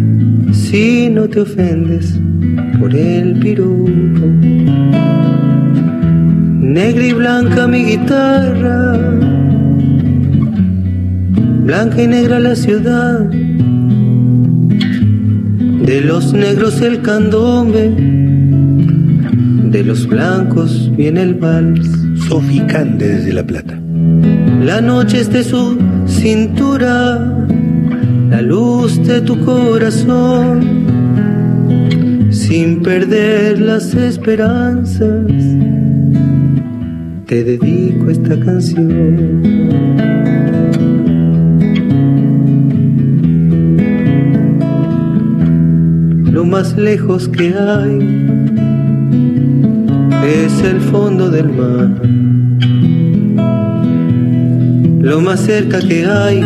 si no te ofendes por el piropo. Negra y blanca mi guitarra, blanca y negra la ciudad, de los negros el candombe, de los blancos viene el vals. Sofi Cande desde La Plata. La noche es de su cintura, la luz de tu corazón, sin perder las esperanzas, te dedico esta canción. Lo más lejos que hay es el fondo del mar. Lo más cerca que hay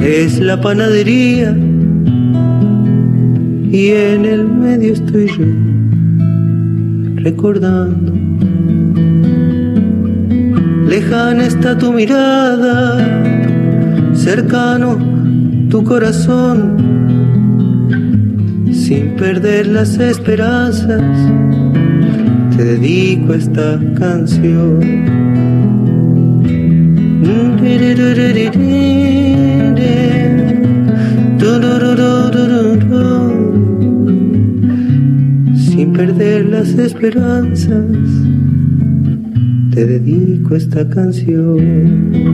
es la panadería y en el medio estoy yo recordando. Lejana está tu mirada, cercano tu corazón, sin perder las esperanzas, te dedico esta canción. Sin perder las esperanzas, te dedico esta canción.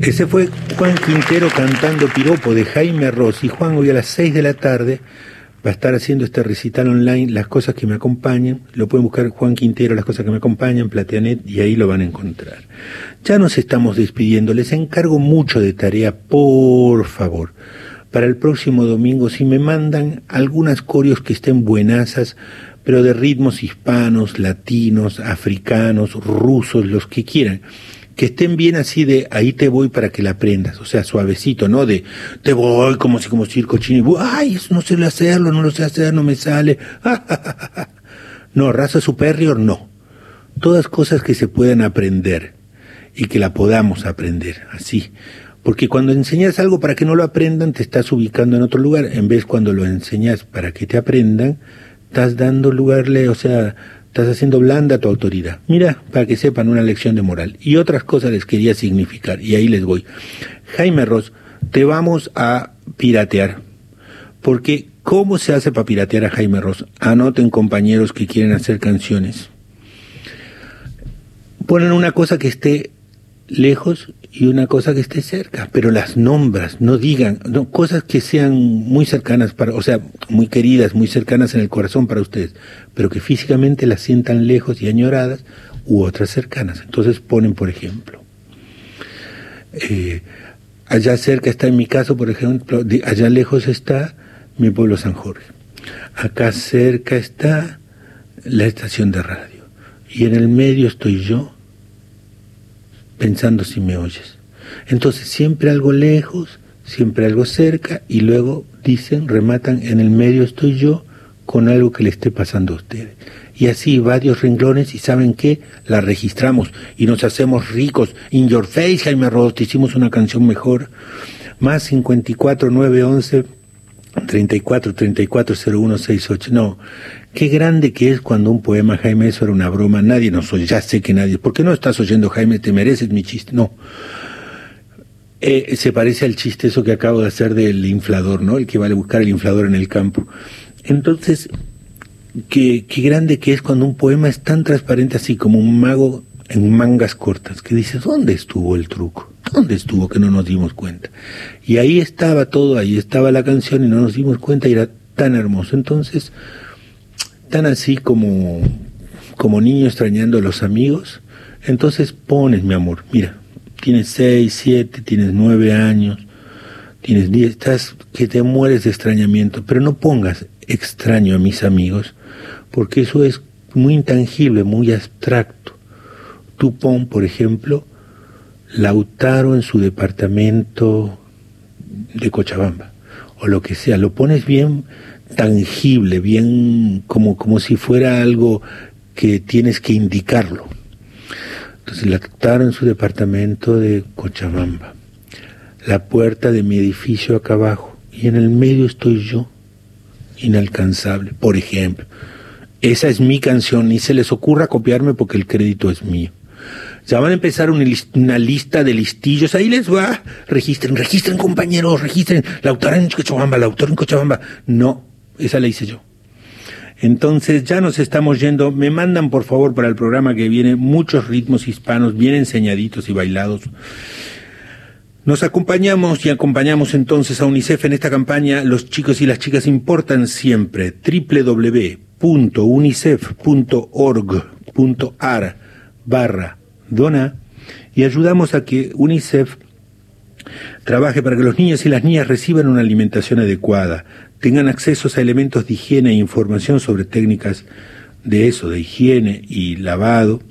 Ese fue Juan Quintero cantando Piropo de Jaime Ross. Y Juan hoy a las 6 de la tarde va a estar haciendo este recital online, Las cosas que me acompañan. Lo pueden buscar Juan Quintero, Las cosas que me acompañan, Plateanet, y ahí lo van a encontrar. Ya nos estamos despidiendo. Les encargo mucho de tarea, por favor. Para el próximo domingo, si me mandan algunas corios que estén buenazas, pero de ritmos hispanos, latinos, africanos, rusos, los que quieran que estén bien así de ahí te voy para que la aprendas, o sea, suavecito, ¿no? De te voy como si como circo chino, y, bu- ay, eso no sé hacerlo, no lo sé hacer, no me sale. <laughs> no, raza superior, no. Todas cosas que se puedan aprender y que la podamos aprender, así. Porque cuando enseñas algo para que no lo aprendan, te estás ubicando en otro lugar. En vez cuando lo enseñas para que te aprendan, estás dando lugarle, o sea, estás haciendo blanda tu autoridad. Mira, para que sepan una lección de moral. Y otras cosas les quería significar, y ahí les voy. Jaime Ross, te vamos a piratear. Porque, ¿cómo se hace para piratear a Jaime Ross? Anoten compañeros que quieren hacer canciones. Ponen una cosa que esté lejos y una cosa que esté cerca, pero las nombras, no digan, cosas que sean muy cercanas para, o sea, muy queridas, muy cercanas en el corazón para ustedes, pero que físicamente las sientan lejos y añoradas, u otras cercanas. Entonces ponen, por ejemplo, eh, allá cerca está en mi caso, por ejemplo, allá lejos está mi pueblo San Jorge. Acá cerca está la estación de radio. Y en el medio estoy yo, pensando si me oyes. Entonces siempre algo lejos, siempre algo cerca, y luego dicen, rematan, en el medio estoy yo con algo que le esté pasando a ustedes. Y así varios renglones y saben qué, la registramos y nos hacemos ricos. In your face, Jaime Ross, te hicimos una canción mejor. Más 54 911 34 34 01 68. No, qué grande que es cuando un poema, Jaime, eso era una broma, nadie nos oye, ya sé que nadie. ¿Por qué no estás oyendo, Jaime? ¿Te mereces mi chiste? No. Eh, se parece al chiste eso que acabo de hacer del inflador, ¿no? El que va a buscar el inflador en el campo. Entonces, qué, qué grande que es cuando un poema es tan transparente así como un mago en mangas cortas, que dices, ¿dónde estuvo el truco? ¿Dónde estuvo que no nos dimos cuenta? Y ahí estaba todo, ahí estaba la canción y no nos dimos cuenta y era tan hermoso. Entonces, tan así como, como niño extrañando a los amigos, entonces pones, mi amor, mira, tienes seis, siete, tienes nueve años, tienes diez, estás que te mueres de extrañamiento, pero no pongas extraño a mis amigos, porque eso es muy intangible, muy abstracto. Tú pon, por ejemplo, Lautaro en su departamento de Cochabamba, o lo que sea, lo pones bien tangible, bien como, como si fuera algo que tienes que indicarlo. Entonces Lautaro en su departamento de Cochabamba, la puerta de mi edificio acá abajo, y en el medio estoy yo, inalcanzable, por ejemplo. Esa es mi canción, ni se les ocurra copiarme porque el crédito es mío. Ya van a empezar una, lis- una lista de listillos, ahí les va, registren, registren compañeros, registren, Lautaro en Cochabamba, Lautaro en Cochabamba. No, esa la hice yo. Entonces ya nos estamos yendo. Me mandan por favor para el programa que viene muchos ritmos hispanos bien enseñaditos y bailados. Nos acompañamos y acompañamos entonces a UNICEF en esta campaña. Los chicos y las chicas importan siempre. www.unicef.org.ar barra dona y ayudamos a que UNICEF trabaje para que los niños y las niñas reciban una alimentación adecuada, tengan acceso a elementos de higiene e información sobre técnicas de eso, de higiene y lavado,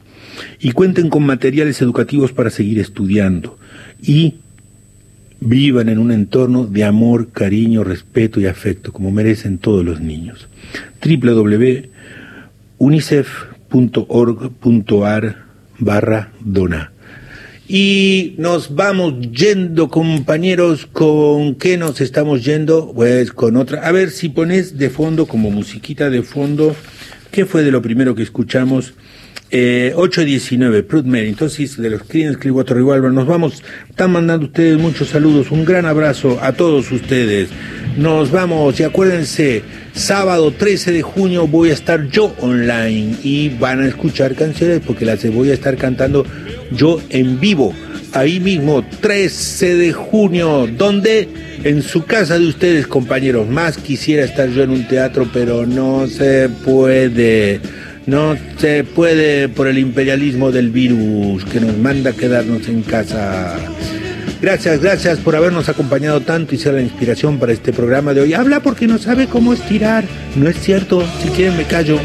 y cuenten con materiales educativos para seguir estudiando y vivan en un entorno de amor, cariño, respeto y afecto, como merecen todos los niños. www.unicef.org.ar barra dona. Y nos vamos yendo, compañeros, ¿con qué nos estamos yendo? Pues con otra. A ver si pones de fondo, como musiquita de fondo, ¿qué fue de lo primero que escuchamos? Eh, 8.19, Proud Mary. Entonces, de los Creedence Clearwater Revolver, nos vamos. Están mandando ustedes muchos saludos. Un gran abrazo a todos ustedes. Nos vamos y acuérdense, sábado 13 de junio voy a estar yo online y van a escuchar canciones porque las voy a estar cantando yo en vivo. Ahí mismo, 13 de junio, donde en su casa de ustedes, compañeros. Más quisiera estar yo en un teatro, pero no se puede. No se puede por el imperialismo del virus que nos manda a quedarnos en casa. Gracias, gracias por habernos acompañado tanto y ser la inspiración para este programa de hoy. Habla porque no sabe cómo estirar. No es cierto. Si quieren me callo.